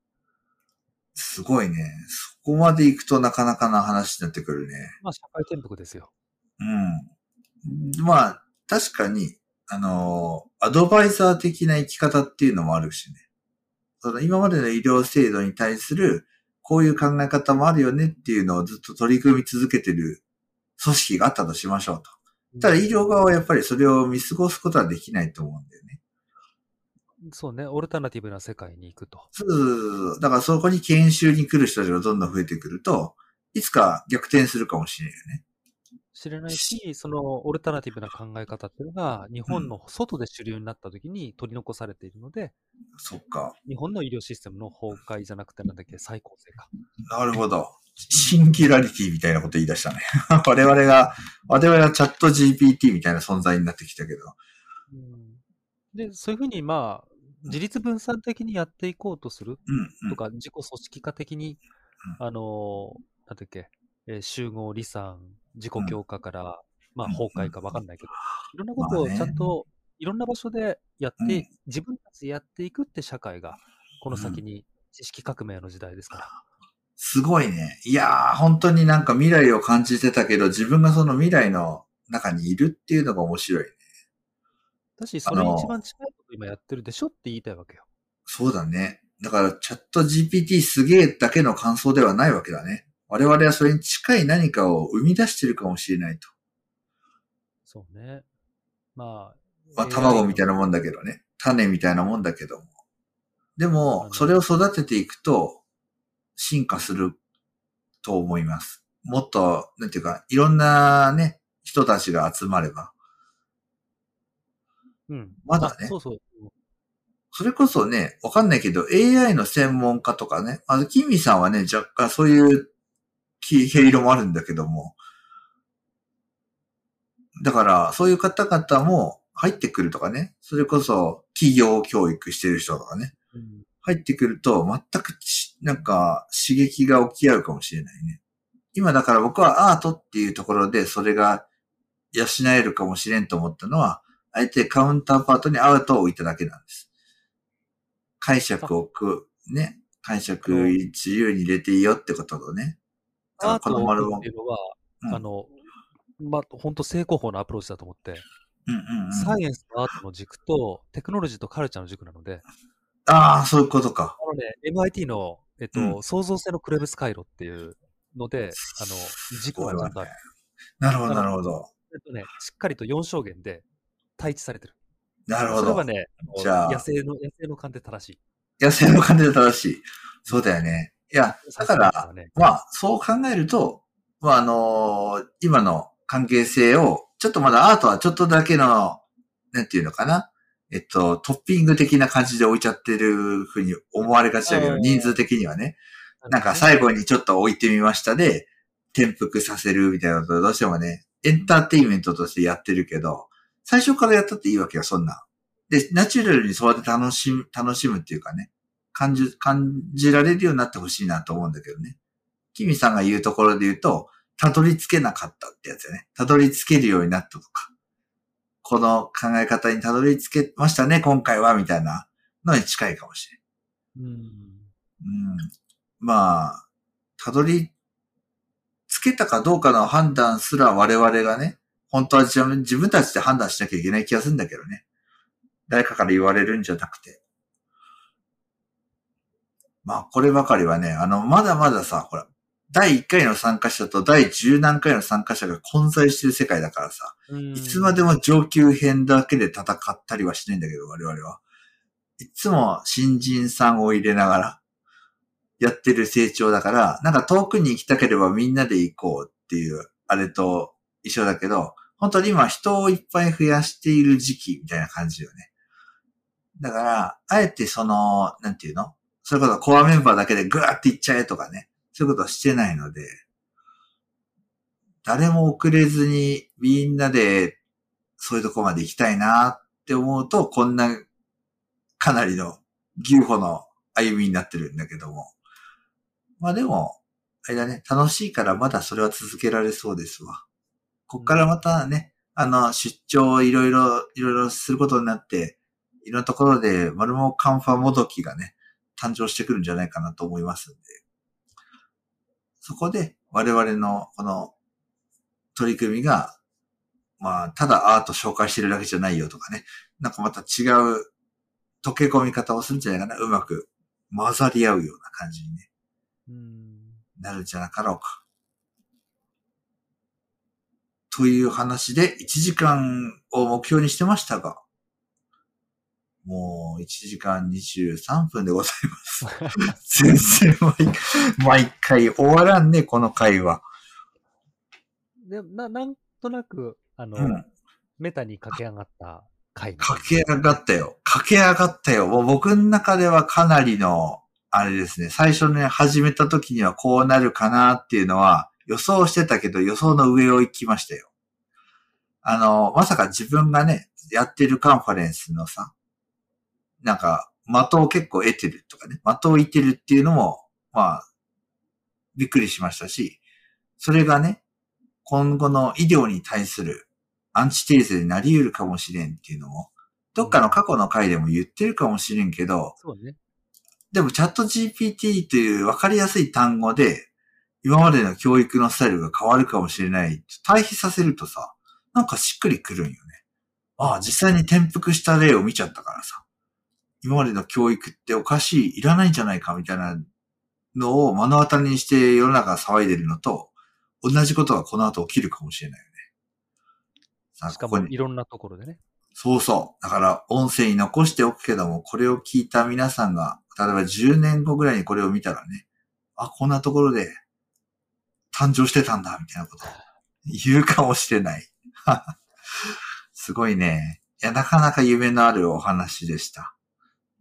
すごいね。そこまで行くとなかなかな話になってくるね。まあ、社会転覆ですよ。うん。まあ、確かに、あの、アドバイザー的な生き方っていうのもあるしね。その今までの医療制度に対する、こういう考え方もあるよねっていうのをずっと取り組み続けてる組織があったとしましょうと。ただ医療側はやっぱりそれを見過ごすことはできないと思うんだよね。そうね、オルタナティブな世界に行くと。そうだからそこに研修に来る人たちがどんどん増えてくると、いつか逆転するかもしれないよね。知れないし、そのオルタナティブな考え方っていうのが、日本の外で主流になった時に取り残されているので、そっか。日本の医療システムの崩壊じゃなくて、なんだっけ、再構成か。なるほど。シンギュラリティみたいなこと言い出したね。我々が、我々はチャット GPT みたいな存在になってきたけど。うんで、そういうふうに、まあ、自立分散的にやっていこうとするうん、うんと。か、自己組織化的に、あのー、なんだっけ、えー集合離散、自己強化から、まあ、うん崩壊かわかんないけど、いろんなことをちゃんと、いろんな場所でやって、うん自分たちでやっていくって社会が、この先に知識革命の時代ですから。すごいね。いやー、本当になんか未来を感じてたけど、自分がその未来の中にいるっていうのが面白いね。だし、それに一番近いこと今やってるでしょって言いたいわけよ。そうだね。だから、チャット GPT すげえだけの感想ではないわけだね。我々はそれに近い何かを生み出してるかもしれないと。そうね。まあ、まあ、卵みたいな。なもんだけどね。種みたいなもんだけども。でもそれを育てていくと、進化すると思います。もっと、なんていうか、いろんなね、人たちが集まれば、うん。まだねあそうそう。それこそね、わかんないけど、AI の専門家とかね、あの、キミさんはね、若干そういうき毛色もあるんだけども、だから、そういう方々も入ってくるとかね、それこそ企業教育してる人とかね、うん入ってくると全くちなんか刺激が起き合うかもしれないね。今だから僕はアートっていうところでそれが養えるかもしれんと思ったのは、あえてカウンターパートにアートを置いただけなんです。解釈をく、ね、解釈自由に入れていいよってこととね。アートをこの丸も置くっていうあの、まあ、本当正攻法のアプローチだと思って、うんうんうん。サイエンスとアートの軸と、テクノロジーとカルチャーの軸なので、ああ、そういうことか。あのね、MIT の、えっと、うん創造性のクレブス回路っていうので、あの、軸がちゃんとある。なるほど、なるほど。えっとね、しっかりと4証言で対置されてる。なるほど。それはね、じゃ野生の、野生の勘で正しい。野生の感じで正しい。そうだよね。いや、だから、ね、まあ、そう考えると、まあ、あの今の関係性を、ちょっとまだアートはちょっとだけの、なんていうのかな。えっと、トッピング的な感じで置いちゃってるふうに思われがちだけど、人数的にはね。なんか最後にちょっと置いてみましたで、転覆させるみたいなことどうしてもね、エンターテインメントとしてやってるけど、最初からやったっていいわけよ、そんな。で、ナチュラルにそうやって楽しむ、楽しむっていうかね、感じ、感じられるようになってほしいなと思うんだけどね。キミさんが言うところで言うと、たどり着けなかったってやつよね。たどり着けるようになったとか。この考え方にたどり着けましたね、今回は、みたいなのに近いかもしれん。うん。うん。まあ、たどり着けたかどうかの判断すら我々がね、本当は自分自分たちで判断しなきゃいけない気がするんだけどね。誰かから言われるんじゃなくて。まあ、こればかりはね、あの、まだまださ、ほら、第1回の参加者と第10何回の参加者が混在してる世界だからさ、うんいつまでも上級編だけで戦ったりはしないんだけど、我々は。いつも新人さんを入れながらやってる成長だから、なんか遠くに行きたければみんなで行こうっていう、あれと一緒だけど、本当に今人をいっぱい増やしている時期みたいな感じよね。だから、あえてその、なんていうの？それこそコアメンバーだけでグーって行っちゃえとかね。そういうことはしてないので、誰も遅れずにみんなでそういうとこまで行きたいなって思うと、こんなかなりの牛歩の歩みになってるんだけども。まあでも、あれだね、楽しいからまだそれは続けられそうですわ。こっからまたね、あの、出張いろいろ、いろいろすることになって、いろんなところで丸もカンファもどきがね、誕生してくるんじゃないかなと思いますんで。そこで我々のこの取り組みが、まあ、ただアート紹介してるだけじゃないよとかね、なんかまた違う溶け込み方をするんじゃないかな。うまく混ざり合うような感じに、ね、うん。なるんじゃなかろうか。という話で1時間を目標にしてましたが、もう1時間23分でございます。全然毎毎回終わらんね、この回は。でな、なんとなく、あの、うん。メタに駆け上がった回駆け上がったよ。駆け上がったよ。もう僕の中ではかなりの、あれですね、最初ね、始めた時にはこうなるかなっていうのは予想してたけど予想の上を行きましたよ。あの、まさか自分がね、やってるカンファレンスのさ、なんか、的を結構得てるとかね、的を射てるっていうのも、まあ、びっくりしましたし、それがね、今後の医療に対するアンチテーゼになり得るかもしれんっていうのも、どっかの過去の回でも言ってるかもしれんけど、そうね。でもチャット GPT という分かりやすい単語で、今までの教育のスタイルが変わるかもしれない。対比させるとさ、なんかしっくりくるんよね。ああ、実際に転覆した例を見ちゃったからさ、今までの教育っておかしい、いらないんじゃないかみたいなのを目の当たりにして世の中が騒いでるのと、同じことがこの後起きるかもしれないよね。さあしかここにもいろんなところでね。そうそう。だから、音声に残しておくけども、これを聞いた皆さんが、例えば10年後ぐらいにこれを見たらね、あ、こんなところで、誕生してたんだ、みたいなこと言うかもしれない。すごいね。いや、なかなか夢のあるお話でした。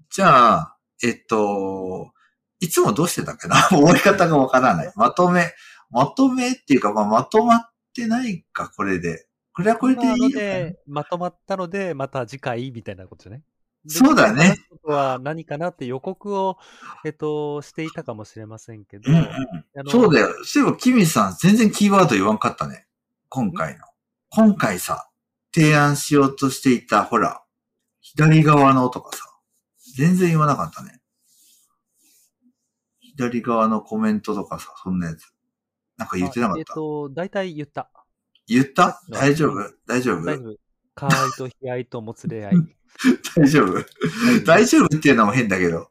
じゃあ、えっと、いつもどうしてたっけな？覚え方がわからない。まとめ、まとめっていうか、まあ、まとまってないか、これで。これはこれでいいなののかなで、まとまったので、また次回みたいなことじゃね。でそうだね。は何かなって予告を、えっと、していたかもしれませんけど、うんうんそうだよ。そういえば、キミさん、全然キーワード言わんかったね。今回の。今回さ、提案しようとしていた、ほら、左側のとかさ、全然言わなかったね。左側のコメントとかさ、そんなやつ。なんか言ってなかっ。あえったと、大体言った。言った？うん大丈夫？大丈夫？大丈夫。可愛いと悲哀ともつれ合い。大丈夫？大丈夫っていうのも変だけど。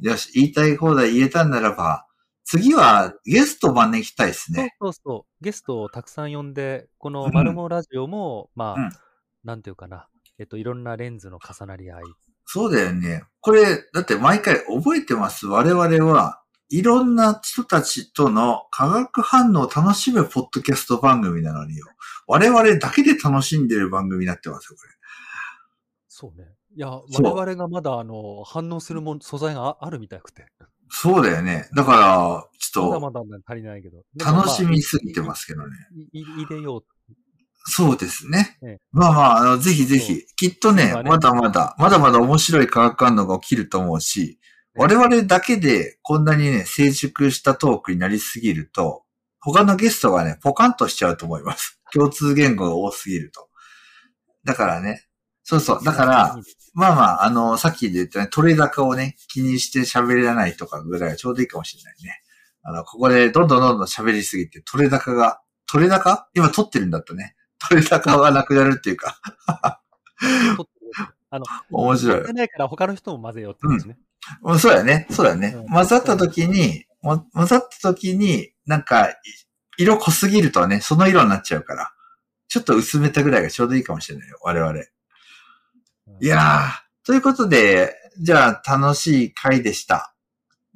よし、言いたい放題言えたんならば、次はゲスト招きたいですそうね。そうそう。ゲストをたくさん呼んで、このうんマルモラジオも、まあ、うんなんていうかな。えっと、いろんなレンズの重なり合い。そうだよね。これ、だって毎回覚えてます。我々はいろんな人たちとの化学反応を楽しむポッドキャスト番組なのによ。我々だけで楽しんでる番組になってますよ、これ。そうね。いや、我々がまだ、あの、反応するもん素材がああるみたくて。そうだよね。だから、ちょっとまだまだ足りないけど。楽しみすぎてますけどね。入れよう。そうですねええ。まあまあ、あの、ぜひぜひ、きっとねまだまだ、まだまだ面白い化学反応が起きると思うし、我々だけでこんなにね、成熟したトークになりすぎると、他のゲストがね、ポカンとしちゃうと思います。共通言語が多すぎると。だからね、そうそう。だから、まあまあ、あの、さっきで言ったね、取れ高をね、気にして喋らないとかぐらいがちょうどいいかもしれないね。あの、ここでどんどんどんどん喋りすぎて、取れ高が、取れ高？今取ってるんだったね。取れ高がなくなるっていうか、あの、面白いやってないから他の人も混ぜようってですね。うんそうだね。そうだねうん。混ざった時に、も混ざった時に、なんか、い色濃すぎるとね、その色になっちゃうから、ちょっと薄めたぐらいがちょうどいいかもしれないよ、我々。いやー、ということで、じゃあ楽しい回でした。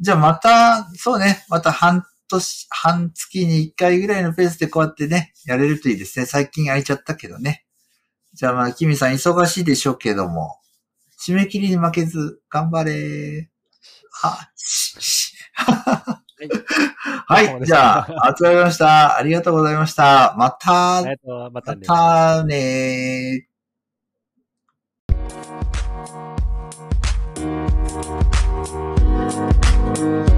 じゃあまた、そうね、また半年、半月に一回ぐらいのペースでこうやってね、やれるといいですね。最近空いちゃったけどね。じゃあまあ、キミさん忙しいでしょうけども、締め切りに負けず、頑張れあ、し、し。はい。じゃあ、集まりました。ありがとうございました。また、えっと、またまね。たねー。